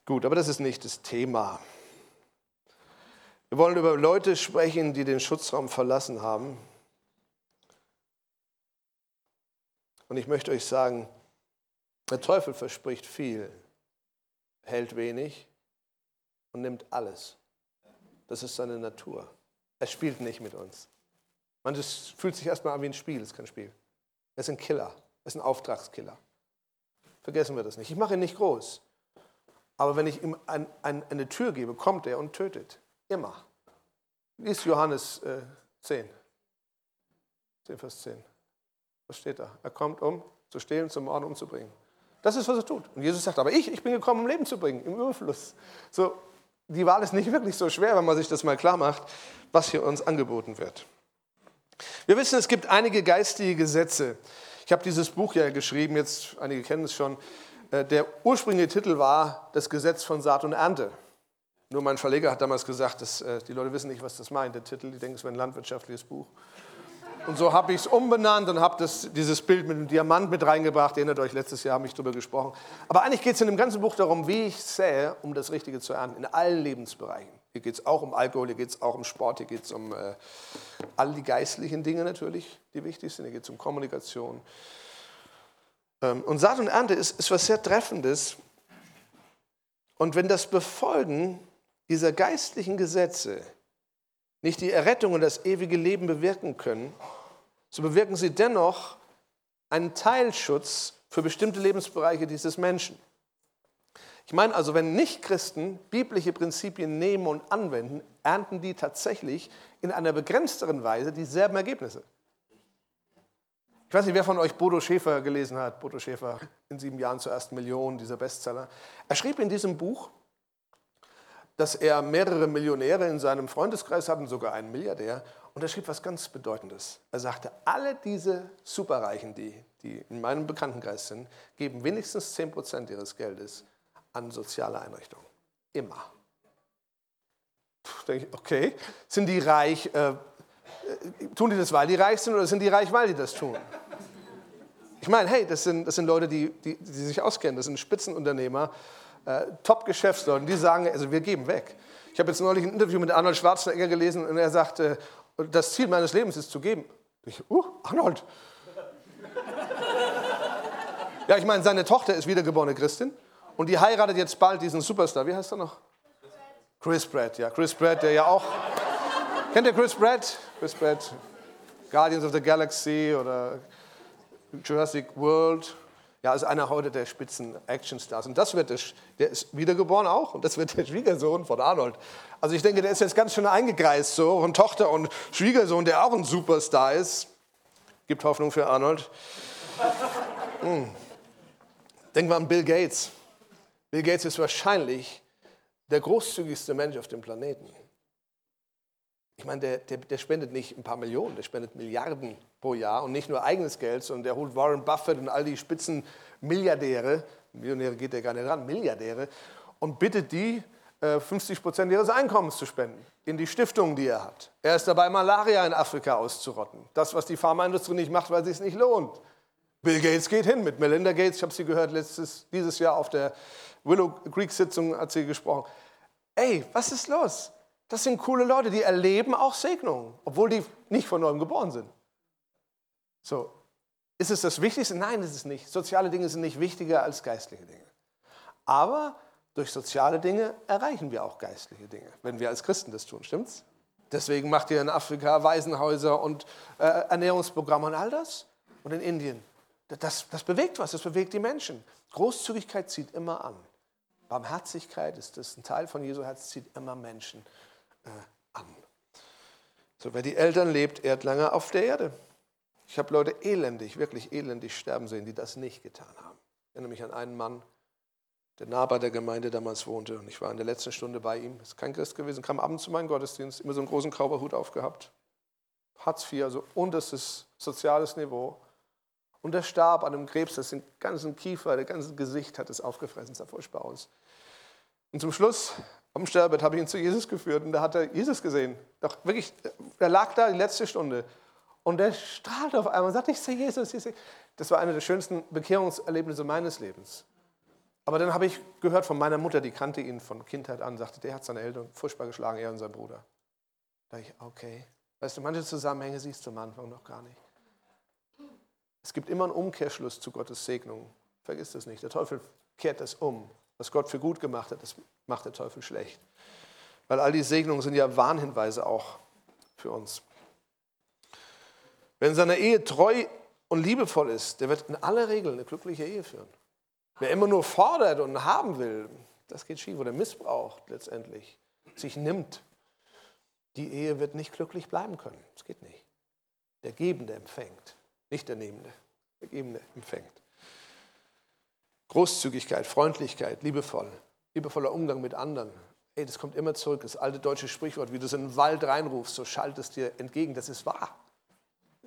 Gut, aber das ist nicht das Thema. Wir wollen über Leute sprechen, die den Schutzraum verlassen haben Und ich möchte euch sagen, der Teufel verspricht viel, hält wenig und nimmt alles. Das ist seine Natur. Er spielt nicht mit uns. Manches fühlt sich erstmal an wie ein Spiel, ist kein Spiel. Er ist ein Killer, er ist ein Auftragskiller. Vergessen wir das nicht. Ich mache ihn nicht groß. Aber wenn ich ihm ein, ein, eine Tür gebe, kommt er und tötet. Immer. Lies Johannes äh, 10. 10, Vers 10. Was steht da? Er kommt, um zu stehlen, zu morden, umzubringen. Das ist, was er tut. Und Jesus sagt, aber ich, ich bin gekommen, um Leben zu bringen, im Überfluss. So, die Wahl ist nicht wirklich so schwer, wenn man sich das mal klar macht, was hier uns angeboten wird. Wir wissen, es gibt einige geistige Gesetze. Ich habe dieses Buch ja geschrieben, jetzt einige kennen es schon. Äh, der ursprüngliche Titel war Das Gesetz von Saat und Ernte. Nur mein Verleger hat damals gesagt, dass, äh, die Leute wissen nicht, was das meint, der Titel. Die denken, es wäre ein landwirtschaftliches Buch. Und so habe ich es umbenannt und habe dieses Bild mit dem Diamant mit reingebracht. Erinnert euch, letztes Jahr habe ich darüber gesprochen. Aber eigentlich geht es in dem ganzen Buch darum, wie ich sähe, um das Richtige zu ernten, in allen Lebensbereichen. Hier geht es auch um Alkohol, hier geht es auch um Sport, hier geht es um äh, all die geistlichen Dinge natürlich, die wichtig sind. Hier geht es um Kommunikation. Ähm, und Saat und Ernte ist, ist was sehr Treffendes. Und wenn das Befolgen dieser geistlichen Gesetze nicht die Errettung und das ewige Leben bewirken können, so bewirken sie dennoch einen Teilschutz für bestimmte Lebensbereiche dieses Menschen. Ich meine also, wenn Nichtchristen biblische Prinzipien nehmen und anwenden, ernten die tatsächlich in einer begrenzteren Weise dieselben Ergebnisse. Ich weiß nicht, wer von euch Bodo Schäfer gelesen hat. Bodo Schäfer in sieben Jahren zur ersten Million, dieser Bestseller. Er schrieb in diesem Buch, dass er mehrere Millionäre in seinem Freundeskreis hat und sogar einen Milliardär. Und er schrieb was ganz Bedeutendes. Er sagte, alle diese Superreichen, die, die in meinem Bekanntenkreis sind, geben wenigstens 10% ihres Geldes an soziale Einrichtungen. Immer. Puh, denke ich, okay, sind die reich, äh, äh, tun die das, weil die reich sind oder sind die reich, weil die das tun? Ich meine, hey, das sind, das sind Leute, die, die, die sich auskennen, das sind Spitzenunternehmer äh, Top-Geschäftsleuten, die sagen, also wir geben weg. Ich habe jetzt neulich ein Interview mit Arnold Schwarzenegger gelesen und er sagte, das Ziel meines Lebens ist zu geben. Ich, uh, Arnold. ja, ich meine, seine Tochter ist wiedergeborene Christin und die heiratet jetzt bald diesen Superstar. Wie heißt er noch? Chris Pratt, ja. Chris Pratt, der ja auch. Kennt ihr Chris Pratt? Chris Pratt, Guardians of the Galaxy oder Jurassic World. Ja, ist einer heute der Spitzen Actionstars. Und das wird der, der ist wiedergeboren auch und das wird der Schwiegersohn von Arnold. Also ich denke, der ist jetzt ganz schön eingekreist so und Tochter und Schwiegersohn, der auch ein Superstar ist. Gibt Hoffnung für Arnold. Hm. Denken wir an Bill Gates. Bill Gates ist wahrscheinlich der großzügigste Mensch auf dem Planeten. Ich meine, der, der, der, spendet nicht ein paar Millionen, der spendet Milliarden pro Jahr und nicht nur eigenes Geld, sondern der holt Warren Buffett und all die Spitzenmilliardäre, Millionäre geht der gar nicht ran, Milliardäre, und bittet die, 50 äh, Prozent ihres Einkommens zu spenden in die Stiftungen, die er hat. Er ist dabei, Malaria in Afrika auszurotten. Das, was die Pharmaindustrie nicht macht, weil es sich nicht lohnt. Bill Gates geht hin mit Melinda Gates. Ich habe sie gehört letztes, dieses Jahr auf der Willow Creek Sitzung hat sie gesprochen. Ey, was ist los? Das sind coole Leute, die erleben auch Segnungen, obwohl die nicht von neuem geboren sind. So, ist es das Wichtigste? Nein, ist es nicht. Soziale Dinge sind nicht wichtiger als geistliche Dinge. Aber durch soziale Dinge erreichen wir auch geistliche Dinge, wenn wir als Christen das tun, stimmt's? Deswegen macht ihr in Afrika Waisenhäuser und äh, Ernährungsprogramme und all das. Und in Indien. Das, das bewegt was, das bewegt die Menschen. Großzügigkeit zieht immer an. Barmherzigkeit ist das ein Teil von Jesu Herz, zieht immer Menschen äh, an. So, wer die Eltern lebt, ehrt lange auf der Erde. Ich habe Leute elendig, wirklich elendig sterben sehen, die das nicht getan haben. Ich erinnere mich an einen Mann, der nah bei der Gemeinde damals wohnte. Und ich war in der letzten Stunde bei ihm. Ist kein Christ gewesen, kam abends zu meinem Gottesdienst, immer so einen großen Kauberhut aufgehabt. Hartz IV, also unterstes soziales Niveau. Und er starb an einem Krebs, das den ganzen Kiefer, das ganze Gesicht hat es aufgefressen, sah furchtbar aus. Und zum Schluss, am Sterbebett, habe ich ihn zu Jesus geführt und da hat er Jesus gesehen. Doch wirklich, er lag da die letzte Stunde und er strahlte auf einmal und sagte, ich sehe Jesus, ich sehe. Das war eine der schönsten Bekehrungserlebnisse meines Lebens. Aber dann habe ich gehört von meiner Mutter, die kannte ihn von Kindheit an, sagte, der hat seine Eltern furchtbar geschlagen, er und sein Bruder. Da dachte ich, okay. Weißt du, manche Zusammenhänge siehst du am Anfang noch gar nicht. Es gibt immer einen Umkehrschluss zu Gottes Segnung. Vergiss das nicht. Der Teufel kehrt das um. Was Gott für gut gemacht hat, das macht der Teufel schlecht. Weil all die Segnungen sind ja Warnhinweise auch für uns. Wer in seiner Ehe treu und liebevoll ist, der wird in aller Regel eine glückliche Ehe führen. Wer immer nur fordert und haben will, das geht schief oder missbraucht letztendlich, sich nimmt, die Ehe wird nicht glücklich bleiben können. Das geht nicht. Der Gebende empfängt. Nicht der Nehmende, der Gebende empfängt. Großzügigkeit, Freundlichkeit, liebevoll, liebevoller Umgang mit anderen. Ey, das kommt immer zurück. Das alte deutsche Sprichwort, wie du es in den Wald reinrufst, so schallt es dir entgegen. Das ist wahr.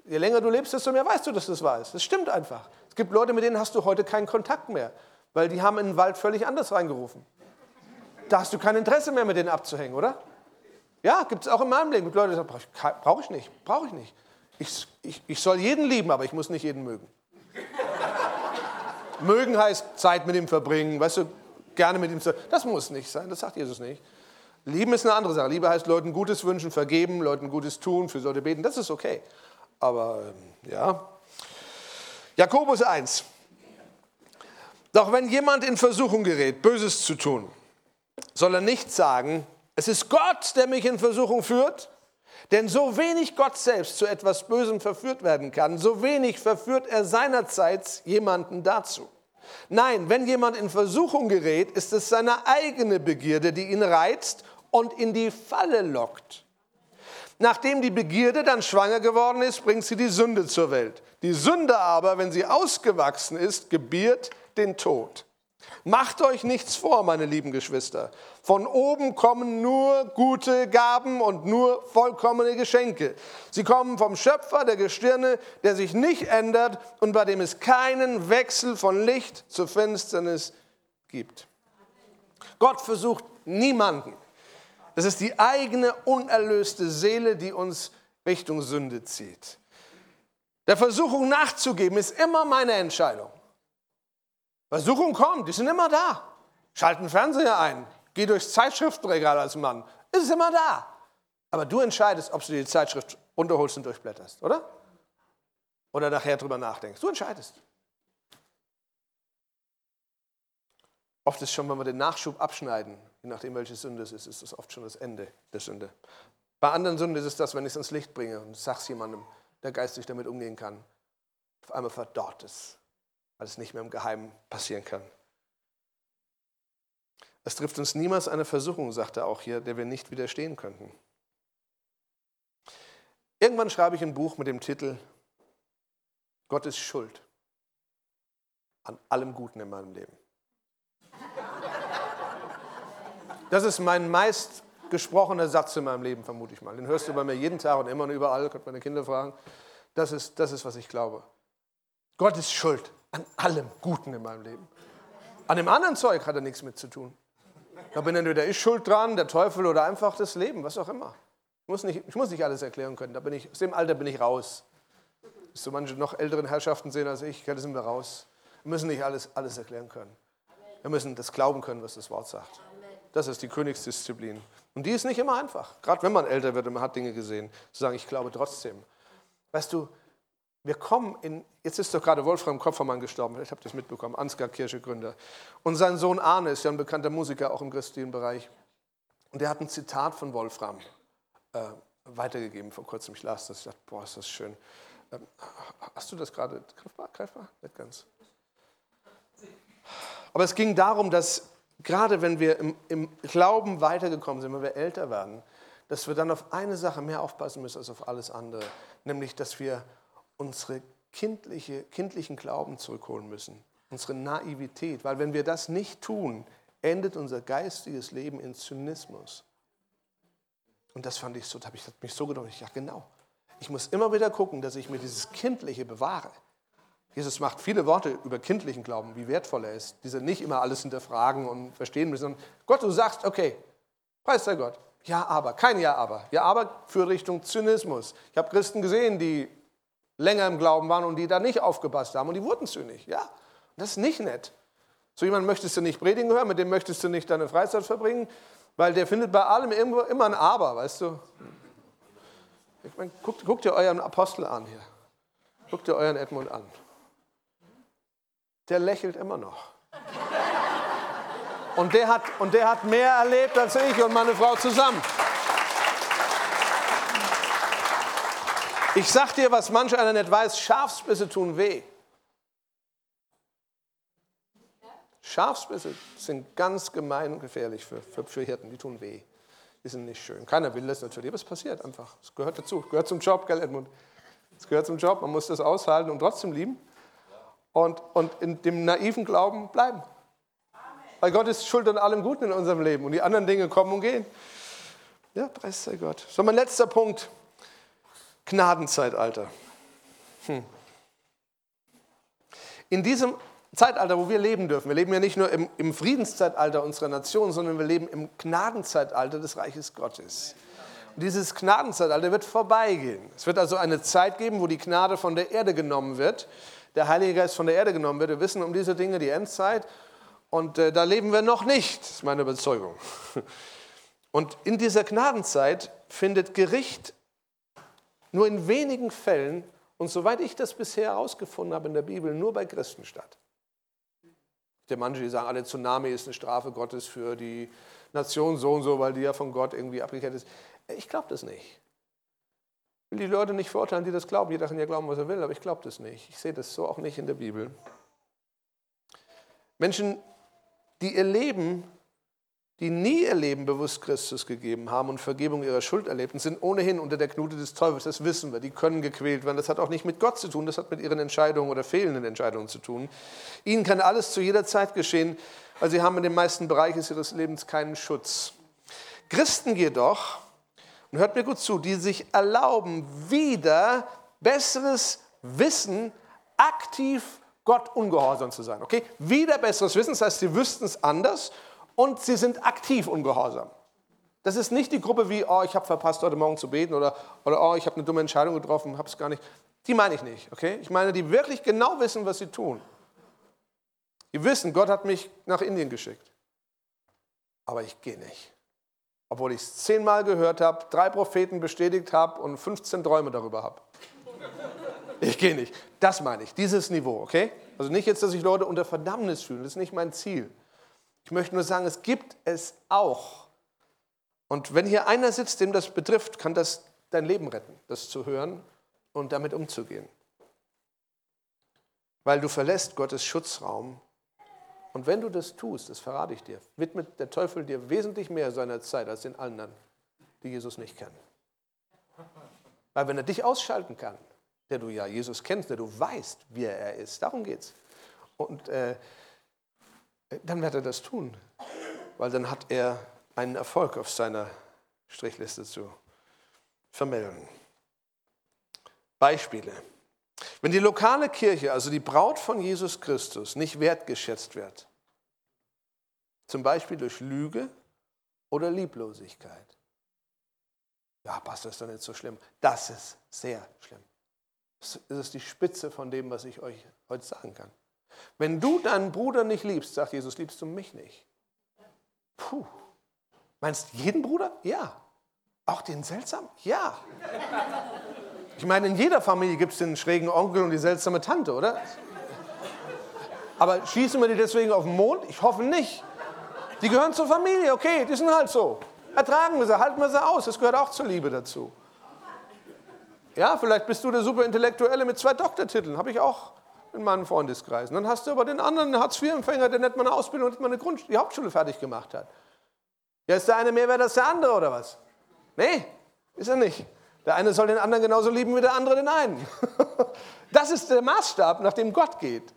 Je länger du lebst, desto mehr weißt du, dass das wahr. Das stimmt einfach. Es gibt Leute, mit denen hast du heute keinen Kontakt mehr, weil die haben in den Wald völlig anders reingerufen. Da hast du kein Interesse mehr, mit denen abzuhängen, oder? Ja, gibt es auch in meinem Leben. Leute, die sagen, brauche ich nicht, brauche ich nicht. Ich, ich, ich soll jeden lieben, aber ich muss nicht jeden mögen. mögen heißt Zeit mit ihm verbringen, weißt du, gerne mit ihm zu. Das muss nicht sein, das sagt Jesus nicht. Lieben ist eine andere Sache. Liebe heißt Leuten Gutes wünschen, vergeben, Leuten Gutes tun, für solche beten, das ist okay. Aber ähm, ja. Jakobus 1. Doch wenn jemand in Versuchung gerät, Böses zu tun, soll er nicht sagen, es ist Gott, der mich in Versuchung führt, denn so wenig Gott selbst zu etwas Bösem verführt werden kann, so wenig verführt er seinerseits jemanden dazu. Nein, wenn jemand in Versuchung gerät, ist es seine eigene Begierde, die ihn reizt und in die Falle lockt. Nachdem die Begierde dann schwanger geworden ist, bringt sie die Sünde zur Welt. Die Sünde aber, wenn sie ausgewachsen ist, gebiert den Tod. Macht euch nichts vor, meine lieben Geschwister. Von oben kommen nur gute Gaben und nur vollkommene Geschenke. Sie kommen vom Schöpfer der Gestirne, der sich nicht ändert und bei dem es keinen Wechsel von Licht zu Finsternis gibt. Gott versucht niemanden. Das ist die eigene unerlöste Seele, die uns Richtung Sünde zieht. Der Versuchung nachzugeben ist immer meine Entscheidung. Versuchung kommt, die sind immer da. Schalten Fernseher ein, geh durchs Zeitschriftenregal als Mann, ist immer da. Aber du entscheidest, ob du die Zeitschrift runterholst und durchblätterst, oder? Oder nachher drüber nachdenkst. Du entscheidest. Oft ist schon, wenn wir den Nachschub abschneiden, je nachdem welche Sünde es ist, ist das oft schon das Ende der Sünde. Bei anderen Sünden ist es das, wenn ich es ins Licht bringe und sag's jemandem, der geistig damit umgehen kann. Auf einmal verdorrt es weil es nicht mehr im Geheimen passieren kann. Es trifft uns niemals eine Versuchung, sagt er auch hier, der wir nicht widerstehen könnten. Irgendwann schreibe ich ein Buch mit dem Titel Gott ist schuld an allem Guten in meinem Leben. Das ist mein meist gesprochener Satz in meinem Leben, vermute ich mal. Den hörst du bei mir jeden Tag und immer und überall, könnt meine Kinder fragen. Das ist, das ist, was ich glaube. Gott ist schuld an allem Guten in meinem Leben. An dem anderen Zeug hat er nichts mit zu tun. Da bin entweder ich schuld dran, der Teufel oder einfach das Leben, was auch immer. Ich muss nicht, ich muss nicht alles erklären können. Da bin ich, aus dem Alter bin ich raus. So manche noch älteren Herrschaften sehen als ich, da sind wir raus. Wir müssen nicht alles, alles erklären können. Wir müssen das glauben können, was das Wort sagt. Das ist die Königsdisziplin. Und die ist nicht immer einfach. Gerade wenn man älter wird und man hat Dinge gesehen, zu sagen, ich glaube trotzdem. Weißt du, wir kommen in, jetzt ist doch gerade Wolfram Kopfermann gestorben, ich habe das mitbekommen, Ansgar Kirche Gründer. Und sein Sohn Arne ist ja ein bekannter Musiker, auch im christlichen Bereich. Und der hat ein Zitat von Wolfram äh, weitergegeben vor kurzem. Ich las das, ich dachte, boah, ist das schön. Ähm, hast du das gerade greifbar? greifbar? Nicht ganz. Aber es ging darum, dass gerade wenn wir im, im Glauben weitergekommen sind, wenn wir älter werden, dass wir dann auf eine Sache mehr aufpassen müssen als auf alles andere, nämlich dass wir unsere kindliche, kindlichen Glauben zurückholen müssen, unsere Naivität, weil wenn wir das nicht tun, endet unser geistiges Leben in Zynismus. Und das fand ich so, da habe ich mich so gedacht, ja genau, ich muss immer wieder gucken, dass ich mir dieses Kindliche bewahre. Jesus macht viele Worte über kindlichen Glauben, wie wertvoll er ist. Diese nicht immer alles hinterfragen und verstehen müssen, sondern Gott, du sagst, okay, preis der Gott. Ja, aber, kein Ja, aber. Ja, aber für Richtung Zynismus. Ich habe Christen gesehen, die länger im Glauben waren und die da nicht aufgepasst haben und die wurden zynisch. Ja, das ist nicht nett. So jemand möchtest du nicht predigen hören, mit dem möchtest du nicht deine Freizeit verbringen, weil der findet bei allem immer, immer ein Aber, weißt du. Ich meine, guckt, guckt ihr euren Apostel an hier. Guckt ihr euren Edmund an der lächelt immer noch. Und der, hat, und der hat mehr erlebt als ich und meine Frau zusammen. Ich sag dir, was manch einer nicht weiß, Schafsbisse tun weh. Schafsbisse sind ganz gemein und gefährlich für, für, für, Hirten, die tun weh. Die sind nicht schön. Keiner will das natürlich, aber es passiert einfach. Es gehört dazu, gehört zum Job, gell Edmund? Es gehört zum Job, man muss das aushalten und trotzdem lieben und, und in dem naiven Glauben bleiben. Weil Gott ist schuld an allem Guten in unserem Leben und die anderen Dinge kommen und gehen. Ja, preis sei Gott. So, mein letzter Punkt. Gnadenzeitalter. Hm. In diesem Zeitalter, wo wir leben dürfen, wir leben ja nicht nur im, im Friedenszeitalter unserer Nation, sondern wir leben im Gnadenzeitalter des Reiches Gottes. Und dieses Gnadenzeitalter wird vorbeigehen. Es wird also eine Zeit geben, wo die Gnade von der Erde genommen wird der Heilige Geist von der Erde genommen wird. Wir wissen um diese Dinge, die Endzeit. Und äh, da leben wir noch nicht, ist meine Überzeugung. Und in dieser Gnadenzeit findet Gericht nur in wenigen Fällen und soweit ich das bisher herausgefunden habe in der Bibel, nur bei Christen statt. Der manche, die sagen, alle Tsunami ist eine Strafe Gottes für die Nation so und so, weil die ja von Gott irgendwie abgekehrt ist. Ich glaube das nicht will die Leute nicht verurteilen, die das glauben. Jeder kann ja glauben, was er will, aber ich glaube das nicht. Ich sehe das so auch nicht in der Bibel. Menschen, die ihr Leben, die nie ihr Leben bewusst Christus gegeben haben und Vergebung ihrer Schuld erlebten, sind ohnehin unter der Knute des Teufels. Das wissen wir. Die können gequält werden. Das hat auch nicht mit Gott zu tun. Das hat mit ihren Entscheidungen oder fehlenden Entscheidungen zu tun. Ihnen kann alles zu jeder Zeit geschehen, weil sie haben in den meisten Bereichen ihres Lebens keinen Schutz. Christen jedoch und hört mir gut zu, die sich erlauben, wieder besseres Wissen aktiv Gott ungehorsam zu sein. Okay? Wieder besseres Wissen, das heißt, sie wüssten es anders und sie sind aktiv ungehorsam. Das ist nicht die Gruppe wie, oh, ich habe verpasst, heute Morgen zu beten oder, oder oh, ich habe eine dumme Entscheidung getroffen, habe es gar nicht. Die meine ich nicht. Okay? Ich meine, die wirklich genau wissen, was sie tun. Die wissen, Gott hat mich nach Indien geschickt. Aber ich gehe nicht obwohl ich es zehnmal gehört habe, drei Propheten bestätigt habe und 15 Träume darüber habe. Ich gehe nicht. Das meine ich, dieses Niveau, okay? Also nicht jetzt, dass sich Leute unter Verdammnis fühlen, das ist nicht mein Ziel. Ich möchte nur sagen, es gibt es auch. Und wenn hier einer sitzt, dem das betrifft, kann das dein Leben retten, das zu hören und damit umzugehen. Weil du verlässt Gottes Schutzraum und wenn du das tust, das verrate ich dir, widmet der Teufel dir wesentlich mehr seiner Zeit als den anderen, die Jesus nicht kennen. Weil wenn er dich ausschalten kann, der du ja Jesus kennst, der du weißt, wie er ist, darum geht's. Und äh, dann wird er das tun, weil dann hat er einen Erfolg auf seiner Strichliste zu vermelden. Beispiele. Wenn die lokale Kirche, also die Braut von Jesus Christus, nicht wertgeschätzt wird, zum Beispiel durch Lüge oder Lieblosigkeit, ja, Pastor, ist doch nicht so schlimm. Das ist sehr schlimm. Das ist die Spitze von dem, was ich euch heute sagen kann. Wenn du deinen Bruder nicht liebst, sagt Jesus, liebst du mich nicht. Puh. Meinst du jeden Bruder? Ja. Auch den seltsamen? Ja. Ich meine, in jeder Familie gibt es den schrägen Onkel und die seltsame Tante, oder? Aber schießen wir die deswegen auf den Mond? Ich hoffe nicht. Die gehören zur Familie, okay, die sind halt so. Ertragen wir sie, halten wir sie aus, das gehört auch zur Liebe dazu. Ja, vielleicht bist du der Superintellektuelle mit zwei Doktortiteln, habe ich auch in meinem Freundeskreis. Und dann hast du aber den anderen Hartz-IV-Empfänger, der nicht mal eine Ausbildung, nicht mal eine Grund die Hauptschule fertig gemacht hat. Ja, ist der eine mehr wert als der andere oder was? Nee, ist er nicht. Der eine soll den anderen genauso lieben wie der andere den einen. Das ist der Maßstab, nach dem Gott geht.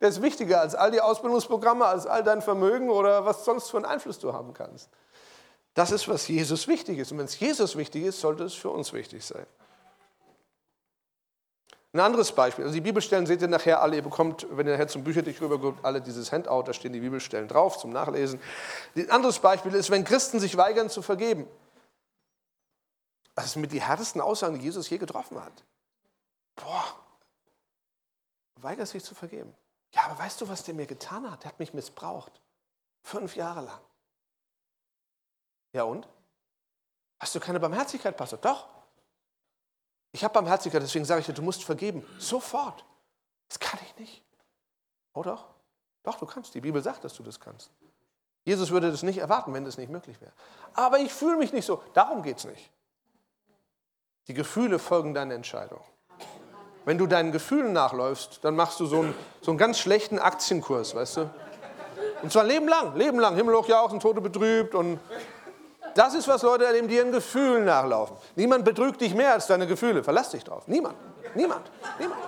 Der ist wichtiger als all die Ausbildungsprogramme, als all dein Vermögen oder was sonst für einen Einfluss du haben kannst. Das ist, was Jesus wichtig ist. Und wenn es Jesus wichtig ist, sollte es für uns wichtig sein. Ein anderes Beispiel, also die Bibelstellen seht ihr nachher alle, ihr bekommt, wenn ihr nachher zum Büchertisch rüberguckt, alle dieses Handout, da stehen die Bibelstellen drauf zum Nachlesen. Ein anderes Beispiel ist, wenn Christen sich weigern zu vergeben. Das sind mit die härtesten Aussagen, die Jesus je getroffen hat. Boah, weigert sich zu vergeben. Ja, aber weißt du, was der mir getan hat? Der hat mich missbraucht. Fünf Jahre lang. Ja und? Hast du keine Barmherzigkeit, Pastor? Doch. Ich habe Barmherzigkeit, deswegen sage ich dir, du musst vergeben. Sofort. Das kann ich nicht. Oh doch? Doch, du kannst. Die Bibel sagt, dass du das kannst. Jesus würde das nicht erwarten, wenn das nicht möglich wäre. Aber ich fühle mich nicht so. Darum geht es nicht. Die Gefühle folgen deiner Entscheidung. Wenn du deinen Gefühlen nachläufst, dann machst du so einen, so einen ganz schlechten Aktienkurs, weißt du? Und zwar Leben lang, Leben lang. Himmel hoch jauchzen, Tote betrübt und das ist, was Leute erleben, die ihren Gefühlen nachlaufen. Niemand betrügt dich mehr als deine Gefühle. Verlass dich drauf. Niemand. Niemand. Niemand.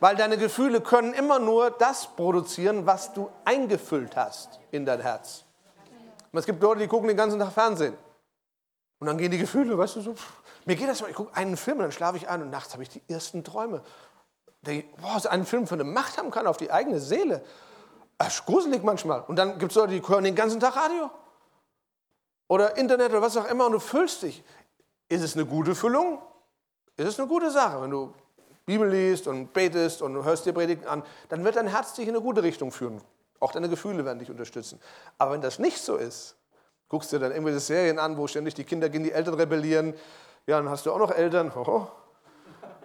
Weil deine Gefühle können immer nur das produzieren, was du eingefüllt hast in dein Herz. Und es gibt Leute, die gucken den ganzen Tag Fernsehen. Und dann gehen die Gefühle, weißt du, so. Mir geht das mal, ich gucke einen Film und dann schlafe ich ein und nachts habe ich die ersten Träume. Die, boah, so einen Film für eine Macht haben kann auf die eigene Seele. Das ist gruselig manchmal. Und dann gibt es Leute, die hören den ganzen Tag Radio oder Internet oder was auch immer und du füllst dich. Ist es eine gute Füllung? Ist es eine gute Sache, wenn du Bibel liest und betest und hörst dir Predigten an, dann wird dein Herz dich in eine gute Richtung führen. Auch deine Gefühle werden dich unterstützen. Aber wenn das nicht so ist, guckst du dann irgendwelche Serien an, wo ständig die Kinder gegen die Eltern rebellieren, ja, dann hast du auch noch Eltern, oh,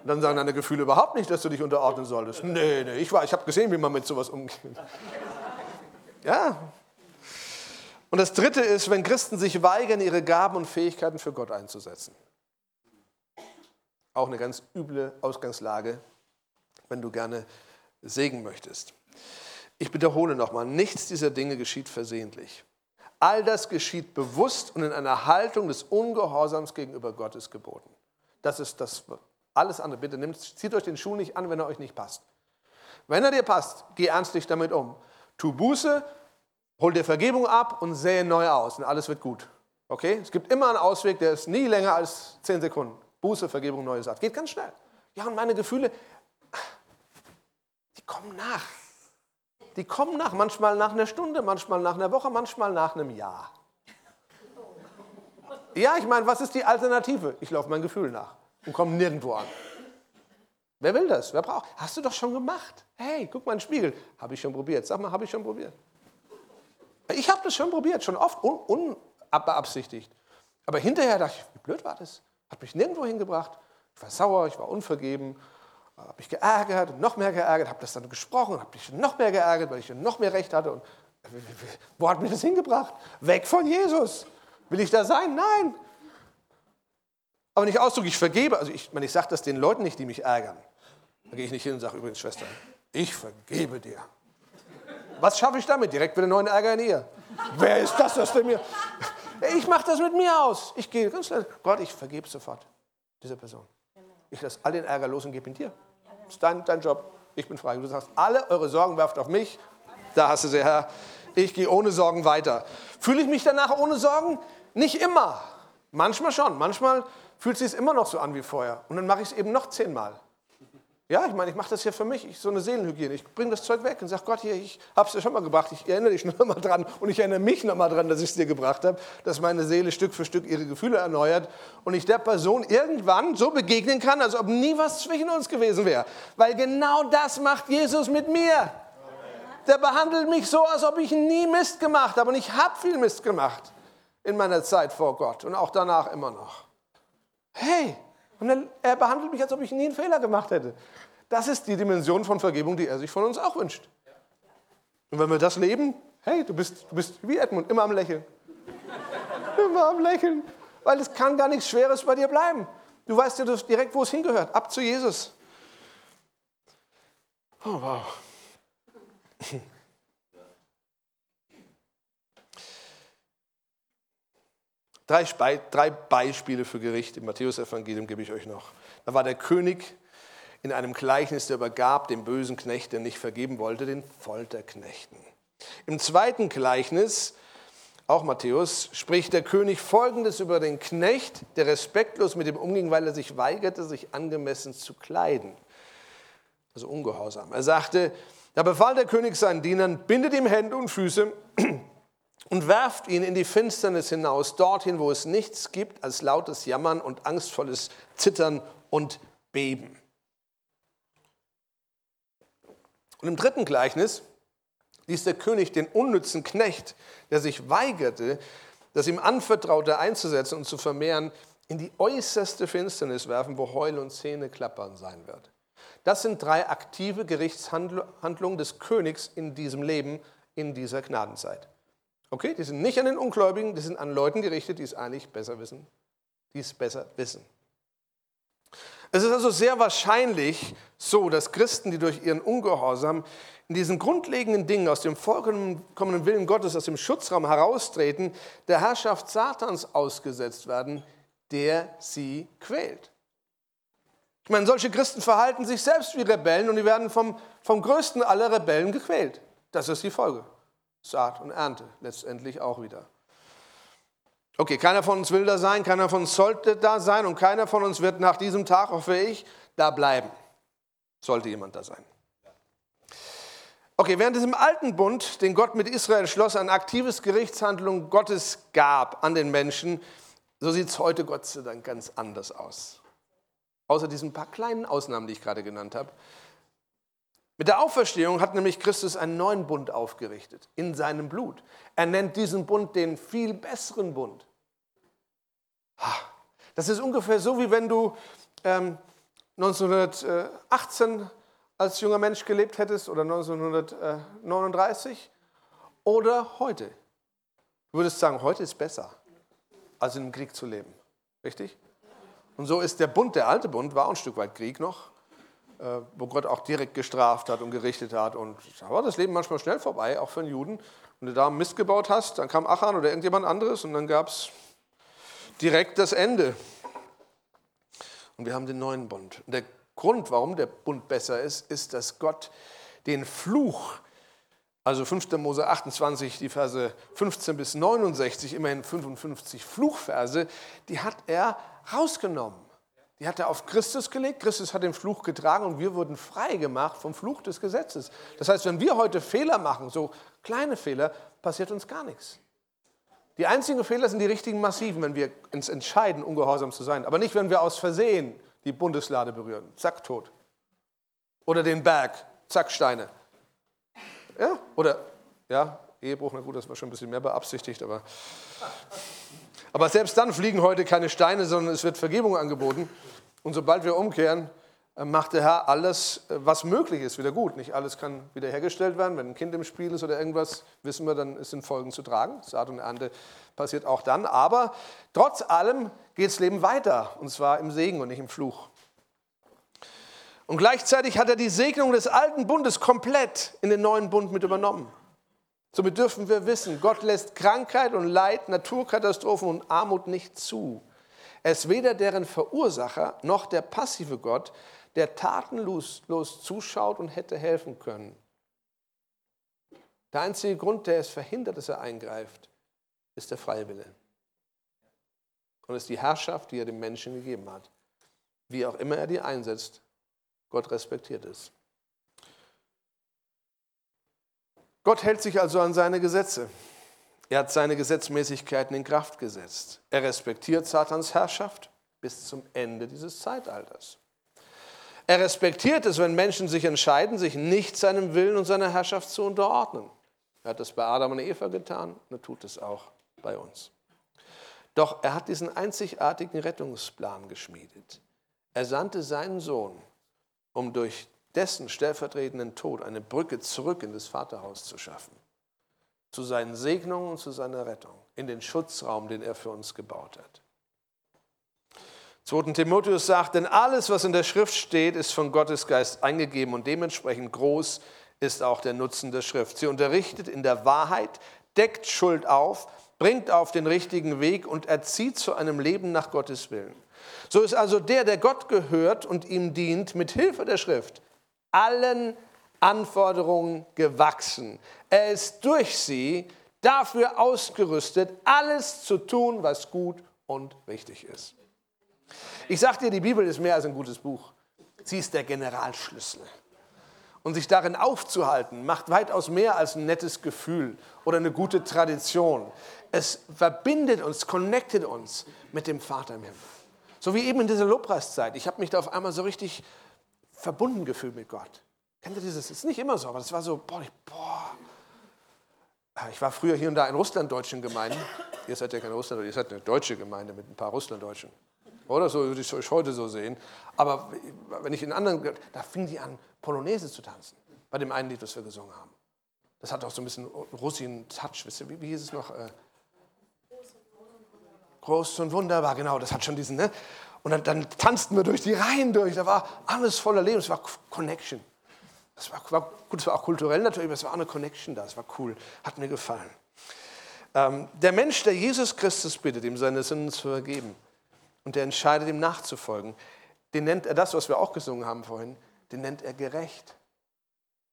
dann sagen deine Gefühle überhaupt nicht, dass du dich unterordnen solltest. Nee, nee, ich, ich habe gesehen, wie man mit sowas umgeht. Ja, und das Dritte ist, wenn Christen sich weigern, ihre Gaben und Fähigkeiten für Gott einzusetzen. Auch eine ganz üble Ausgangslage, wenn du gerne Segen möchtest. Ich wiederhole nochmal, nichts dieser Dinge geschieht versehentlich. All das geschieht bewusst und in einer Haltung des Ungehorsams gegenüber Gottes geboten. Das ist das, alles andere. Bitte nehmt, zieht euch den Schuh nicht an, wenn er euch nicht passt. Wenn er dir passt, geh ernstlich damit um. Tu Buße, hol dir Vergebung ab und sähe neu aus und alles wird gut. Okay? Es gibt immer einen Ausweg, der ist nie länger als zehn Sekunden. Buße, Vergebung, neue Saat. Geht ganz schnell. Ja, und meine Gefühle, die kommen nach. Die kommen nach, manchmal nach einer Stunde, manchmal nach einer Woche, manchmal nach einem Jahr. Ja, ich meine, was ist die Alternative? Ich laufe mein Gefühl nach und komme nirgendwo an. Wer will das? Wer braucht? Hast du doch schon gemacht. Hey, guck mal in den Spiegel. Habe ich schon probiert. Sag mal, habe ich schon probiert. Ich habe das schon probiert, schon oft un unbeabsichtigt. Aber hinterher dachte ich, wie blöd war das? Hat mich nirgendwo hingebracht. Ich war sauer, ich war unvergeben, habe mich geärgert und noch mehr geärgert, habe das dann gesprochen, habe mich noch mehr geärgert, weil ich noch mehr Recht hatte. Und wo hat mich das hingebracht? Weg von Jesus. Will ich da sein? Nein. Aber wenn ich ausdrücke, ich vergebe, also ich, ich sage das den Leuten nicht, die mich ärgern. Da gehe ich nicht hin und sage übrigens, Schwester, ich vergebe dir. Was schaffe ich damit? Direkt wieder neuen Ärger in ihr. Wer ist das, das denn mir? Ich mache das mit mir aus. Ich gehe ganz schnell. Gott, ich vergebe sofort dieser Person. Ich lasse all den Ärger los und gebe ihn dir. Das ist dein, dein Job. Ich bin frei. Du sagst, alle eure Sorgen werft auf mich. Da hast du sie, Herr. Ich gehe ohne Sorgen weiter. Fühle ich mich danach ohne Sorgen? Nicht immer. Manchmal schon. Manchmal fühlt es sich immer noch so an wie vorher. Und dann mache ich es eben noch zehnmal. Ja, ich meine, ich mache das ja für mich, ich, so eine Seelenhygiene. Ich bringe das Zeug weg und sage, Gott, hier, ich habe es dir schon mal gebracht, ich erinnere dich noch mal dran und ich erinnere mich noch mal dran, dass ich es dir gebracht habe, dass meine Seele Stück für Stück ihre Gefühle erneuert und ich der Person irgendwann so begegnen kann, als ob nie was zwischen uns gewesen wäre. Weil genau das macht Jesus mit mir. Der behandelt mich so, als ob ich nie Mist gemacht habe und ich habe viel Mist gemacht in meiner Zeit vor Gott und auch danach immer noch. Hey, und er, behandelt mich, als ob ich nie einen Fehler gemacht hätte. Das ist die Dimension von Vergebung, die er sich von uns auch wünscht. Und wenn wir das leben, hey, du bist, du bist wie Edmund, immer am Lächeln. immer am Lächeln. Weil es kann gar nichts Schweres bei dir bleiben. Du weißt ja direkt, wo es hingehört. Ab zu Jesus. Oh, wow. Drei, drei Beispiele für Gericht im Matthäus-Evangelium gebe ich euch noch. Da war der König in einem Gleichnis, der übergab dem bösen Knecht, der nicht vergeben wollte, den Folterknechten. Im zweiten Gleichnis, auch Matthäus, spricht der König Folgendes über den Knecht, der respektlos mit ihm umging, weil er sich weigerte, sich angemessen zu kleiden. Also ungehorsam. Er sagte, da befahl der König seinen Dienern, bindet ihm Hände und Füße und werft ihn in die Finsternis hinaus, dorthin, wo es nichts gibt als lautes Jammern und angstvolles Zittern und Beben. Und im dritten Gleichnis ließ der König den unnützen Knecht, der sich weigerte, das ihm anvertraute einzusetzen und zu vermehren, in die äußerste Finsternis werfen, wo Heul und Zähne klappern sein wird. Das sind drei aktive Gerichtshandlungen des Königs in diesem Leben, in dieser Gnadenzeit. Okay, die sind nicht an den Ungläubigen, die sind an Leuten gerichtet, die es eigentlich besser wissen, die es besser wissen. Es ist also sehr wahrscheinlich so, dass Christen, die durch ihren Ungehorsam in diesen grundlegenden Dingen aus dem vollkommenen Willen Gottes, aus dem Schutzraum heraustreten, der Herrschaft Satans ausgesetzt werden, der sie quält. Ich meine, solche Christen verhalten sich selbst wie Rebellen und die werden vom, vom größten aller Rebellen gequält. Das ist die Folge. Saat und Ernte letztendlich auch wieder. Okay, keiner von uns will da sein, keiner von uns sollte da sein und keiner von uns wird nach diesem Tag, hoffe ich, da bleiben. Sollte jemand da sein. Okay, während es im alten Bund, den Gott mit Israel schloss, ein aktives Gerichtshandlung Gottes gab an den Menschen, so sieht es heute Gott sei Dank ganz anders aus. Außer diesen paar kleinen Ausnahmen, die ich gerade genannt habe. Mit der Auferstehung hat nämlich Christus einen neuen Bund aufgerichtet, in seinem Blut. Er nennt diesen Bund den viel besseren Bund. Das ist ungefähr so, wie wenn du ähm, 1918 als junger Mensch gelebt hättest oder 1939 oder heute. Du würdest sagen, heute ist besser, als in einem Krieg zu leben. Richtig? Und so ist der Bund, der alte Bund, war ein Stück weit Krieg noch. Äh, wo Gott auch direkt gestraft hat und gerichtet hat. Und da war das Leben manchmal schnell vorbei, auch für einen Juden. Wenn du da Mist gebaut hast, dann kam Achan oder irgendjemand anderes und dann gab es direkt das Ende. Und wir haben den neuen Bund. Und der Grund, warum der Bund besser ist, ist, dass Gott den Fluch, also 5. Mose 28, die Verse 15 bis 69, immerhin 55 Fluchverse, die hat er rausgenommen. Die hat er auf Christus gelegt. Christus hat den Fluch getragen und wir wurden frei gemacht vom Fluch des Gesetzes. Das heißt, wenn wir heute Fehler machen, so kleine Fehler, passiert uns gar nichts. Die einzigen Fehler sind die richtigen massiven, wenn wir uns entscheiden, ungehorsam zu sein. Aber nicht, wenn wir aus Versehen die Bundeslade berühren. Zack, tot. Oder den Berg. Zack, Steine. Ja, oder, ja, Ehebruch, na gut, das war schon ein bisschen mehr beabsichtigt, aber. Aber selbst dann fliegen heute keine Steine, sondern es wird Vergebung angeboten. Und sobald wir umkehren, äh, macht der Herr alles, äh, was möglich ist, wieder gut. Nicht alles kann wiederhergestellt werden. Wenn ein Kind im Spiel ist oder irgendwas, wissen wir, dann sind Folgen zu tragen. Saat und Ernte passiert auch dann. Aber trotz allem geht das Leben weiter. Und zwar im Segen und nicht im Fluch. Und gleichzeitig hat er die Segnung des alten Bundes komplett in den neuen Bund mit übernommen. Somit dürfen wir wissen, Gott lässt Krankheit und Leid, Naturkatastrophen und Armut nicht zu. Er ist weder deren Verursacher noch der passive Gott, der tatenlos zuschaut und hätte helfen können. Der einzige Grund, der es verhindert, dass er eingreift, ist der freie Wille. Und es ist die Herrschaft, die er dem Menschen gegeben hat. Wie auch immer er die einsetzt, Gott respektiert es. Gott hält sich also an seine Gesetze. Er hat seine Gesetzmäßigkeiten in Kraft gesetzt. Er respektiert Satans Herrschaft bis zum Ende dieses Zeitalters. Er respektiert es, wenn Menschen sich entscheiden, sich nicht seinem Willen und seiner Herrschaft zu unterordnen. Er hat das bei Adam und Eva getan und er tut es auch bei uns. Doch er hat diesen einzigartigen Rettungsplan geschmiedet. Er sandte seinen Sohn, um durch dessen stellvertretenden Tod eine Brücke zurück in das Vaterhaus zu schaffen. Zu seinen Segnungen und zu seiner Rettung, in den Schutzraum, den er für uns gebaut hat. 2. Timotheus sagt, denn alles, was in der Schrift steht, ist von Gottes Geist eingegeben und dementsprechend groß ist auch der Nutzen der Schrift. Sie unterrichtet in der Wahrheit, deckt Schuld auf, bringt auf den richtigen Weg und erzieht zu einem Leben nach Gottes Willen. So ist also der, der Gott gehört und ihm dient, mit Hilfe der Schrift allen Anforderungen gewachsen. Er ist durch sie dafür ausgerüstet, alles zu tun, was gut und richtig ist. Ich sage dir, die Bibel ist mehr als ein gutes Buch. Sie ist der Generalschlüssel. Und sich darin aufzuhalten, macht weitaus mehr als ein nettes Gefühl oder eine gute Tradition. Es verbindet uns, connectet uns mit dem Vater im Himmel. So wie eben in dieser Lobpreiszeit. Ich habe mich da auf einmal so richtig verbunden gefühlt mit Gott. Kennt ihr dieses? Es ist nicht immer so, aber das war so, boah, ich, boah. Ich war früher hier und da in russlanddeutschen Gemeinden. Ihr seid ja keine Russland, ihr seid eine deutsche Gemeinde mit ein paar Russlanddeutschen. Oder so würde ich es heute so sehen. Aber wenn ich in anderen, da fingen die an, Polonaise zu tanzen. Bei dem einen Lied, das wir gesungen haben. Das hat auch so ein bisschen Russin-Touch. Wie, wie hieß es noch? Äh, Groß und wunderbar, genau. Das hat schon diesen, ne? Und dann, dann tanzten wir durch die Reihen durch. Da war alles voller Leben. Es war Connection. Das war, war gut, es war auch kulturell natürlich, aber es war eine Connection da. Es war cool. Hat mir gefallen. Ähm, der Mensch, der Jesus Christus bittet, ihm seine Sünden zu vergeben, und der entscheidet, ihm nachzufolgen, den nennt er das, was wir auch gesungen haben vorhin, den nennt er gerecht.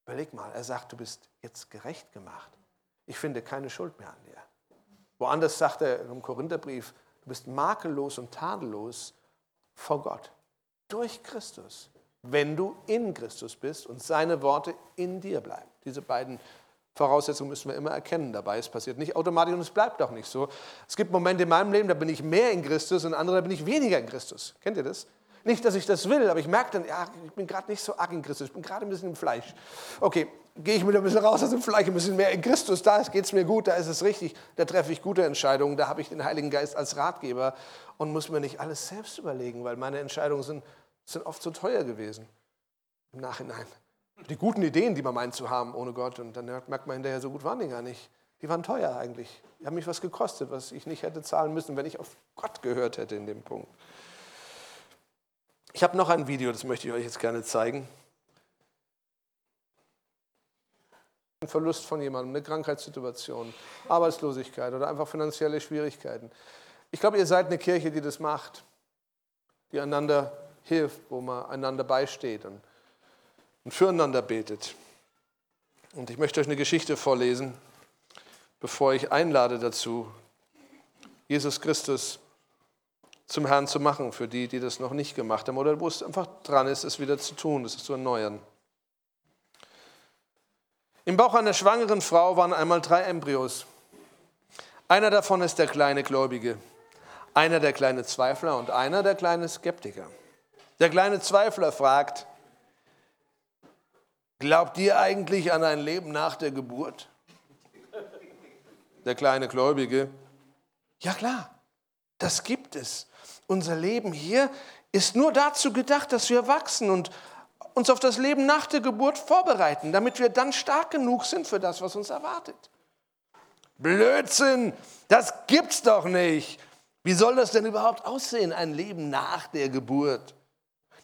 Überleg mal, er sagt, du bist jetzt gerecht gemacht. Ich finde keine Schuld mehr an dir. Woanders sagt er im Korintherbrief, du bist makellos und tadellos vor Gott. Durch Christus. Wenn du in Christus bist und seine Worte in dir bleiben. Diese beiden Voraussetzungen müssen wir immer erkennen dabei. Es passiert nicht automatisch und es bleibt auch nicht so. Es gibt Momente in meinem Leben, da bin ich mehr in Christus und andere, da bin ich weniger in Christus. Kennt ihr das? Nicht, dass ich das will, aber ich merke dann, ja, ich bin gerade nicht so arg in Christus, ich bin gerade ein bisschen im Fleisch. Okay, gehe ich wieder ein bisschen raus aus dem Fleisch, ein bisschen mehr in Christus, da geht es mir gut, da ist es richtig, da treffe ich gute Entscheidungen, da habe ich den Heiligen Geist als Ratgeber und muss mir nicht alles selbst überlegen, weil meine Entscheidungen sind, sind oft so teuer gewesen im Nachhinein die guten Ideen, die man meint zu haben ohne Gott. Und dann merkt man hinterher, so gut waren die gar nicht. Die waren teuer eigentlich. Die haben mich was gekostet, was ich nicht hätte zahlen müssen, wenn ich auf Gott gehört hätte in dem Punkt. Ich habe noch ein Video, das möchte ich euch jetzt gerne zeigen. Verlust von jemandem, eine Krankheitssituation, Arbeitslosigkeit oder einfach finanzielle Schwierigkeiten. Ich glaube, ihr seid eine Kirche, die das macht, die einander hilft, wo man einander beisteht. Und und füreinander betet. Und ich möchte euch eine Geschichte vorlesen, bevor ich einlade dazu, Jesus Christus zum Herrn zu machen, für die, die das noch nicht gemacht haben oder wo es einfach dran ist, es wieder zu tun, es zu erneuern. Im Bauch einer schwangeren Frau waren einmal drei Embryos. Einer davon ist der kleine Gläubige, einer der kleine Zweifler und einer der kleine Skeptiker. Der kleine Zweifler fragt, Glaubt ihr eigentlich an ein Leben nach der Geburt? Der kleine Gläubige. Ja klar, das gibt es. Unser Leben hier ist nur dazu gedacht, dass wir wachsen und uns auf das Leben nach der Geburt vorbereiten, damit wir dann stark genug sind für das, was uns erwartet. Blödsinn, das gibt's doch nicht. Wie soll das denn überhaupt aussehen, ein Leben nach der Geburt?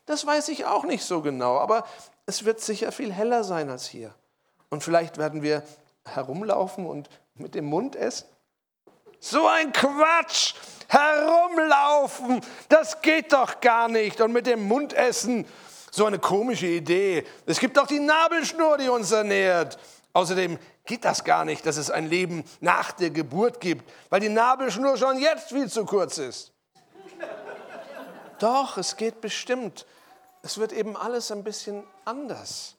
Das weiß ich auch nicht so genau, aber es wird sicher viel heller sein als hier. Und vielleicht werden wir herumlaufen und mit dem Mund essen. So ein Quatsch! Herumlaufen, das geht doch gar nicht. Und mit dem Mund essen, so eine komische Idee. Es gibt doch die Nabelschnur, die uns ernährt. Außerdem geht das gar nicht, dass es ein Leben nach der Geburt gibt, weil die Nabelschnur schon jetzt viel zu kurz ist. Doch, es geht bestimmt es wird eben alles ein bisschen anders.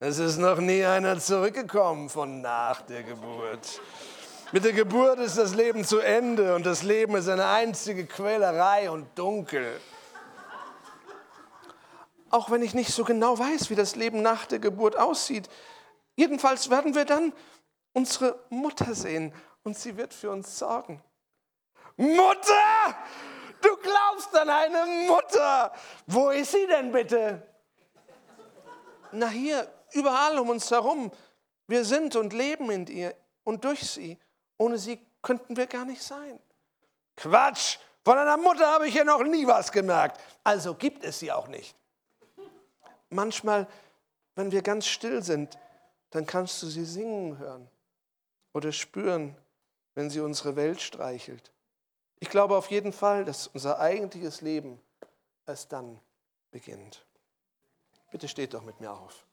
Es ist noch nie einer zurückgekommen von nach der Geburt. Mit der Geburt ist das Leben zu Ende und das Leben ist eine einzige Quälerei und dunkel. Auch wenn ich nicht so genau weiß, wie das Leben nach der Geburt aussieht. Jedenfalls werden wir dann unsere Mutter sehen und sie wird für uns sorgen. Mutter! Du glaubst an eine Mutter. Wo ist sie denn bitte? Na hier, überall um uns herum. Wir sind und leben in ihr und durch sie. Ohne sie könnten wir gar nicht sein. Quatsch! Von einer Mutter habe ich ja noch nie was gemerkt. Also gibt es sie auch nicht. Manchmal, wenn wir ganz still sind, dann kannst du sie singen hören oder spüren, wenn sie unsere Welt streichelt. Ich glaube auf jeden Fall, dass unser eigentliches Leben erst dann beginnt. Bitte steht doch mit mir auf.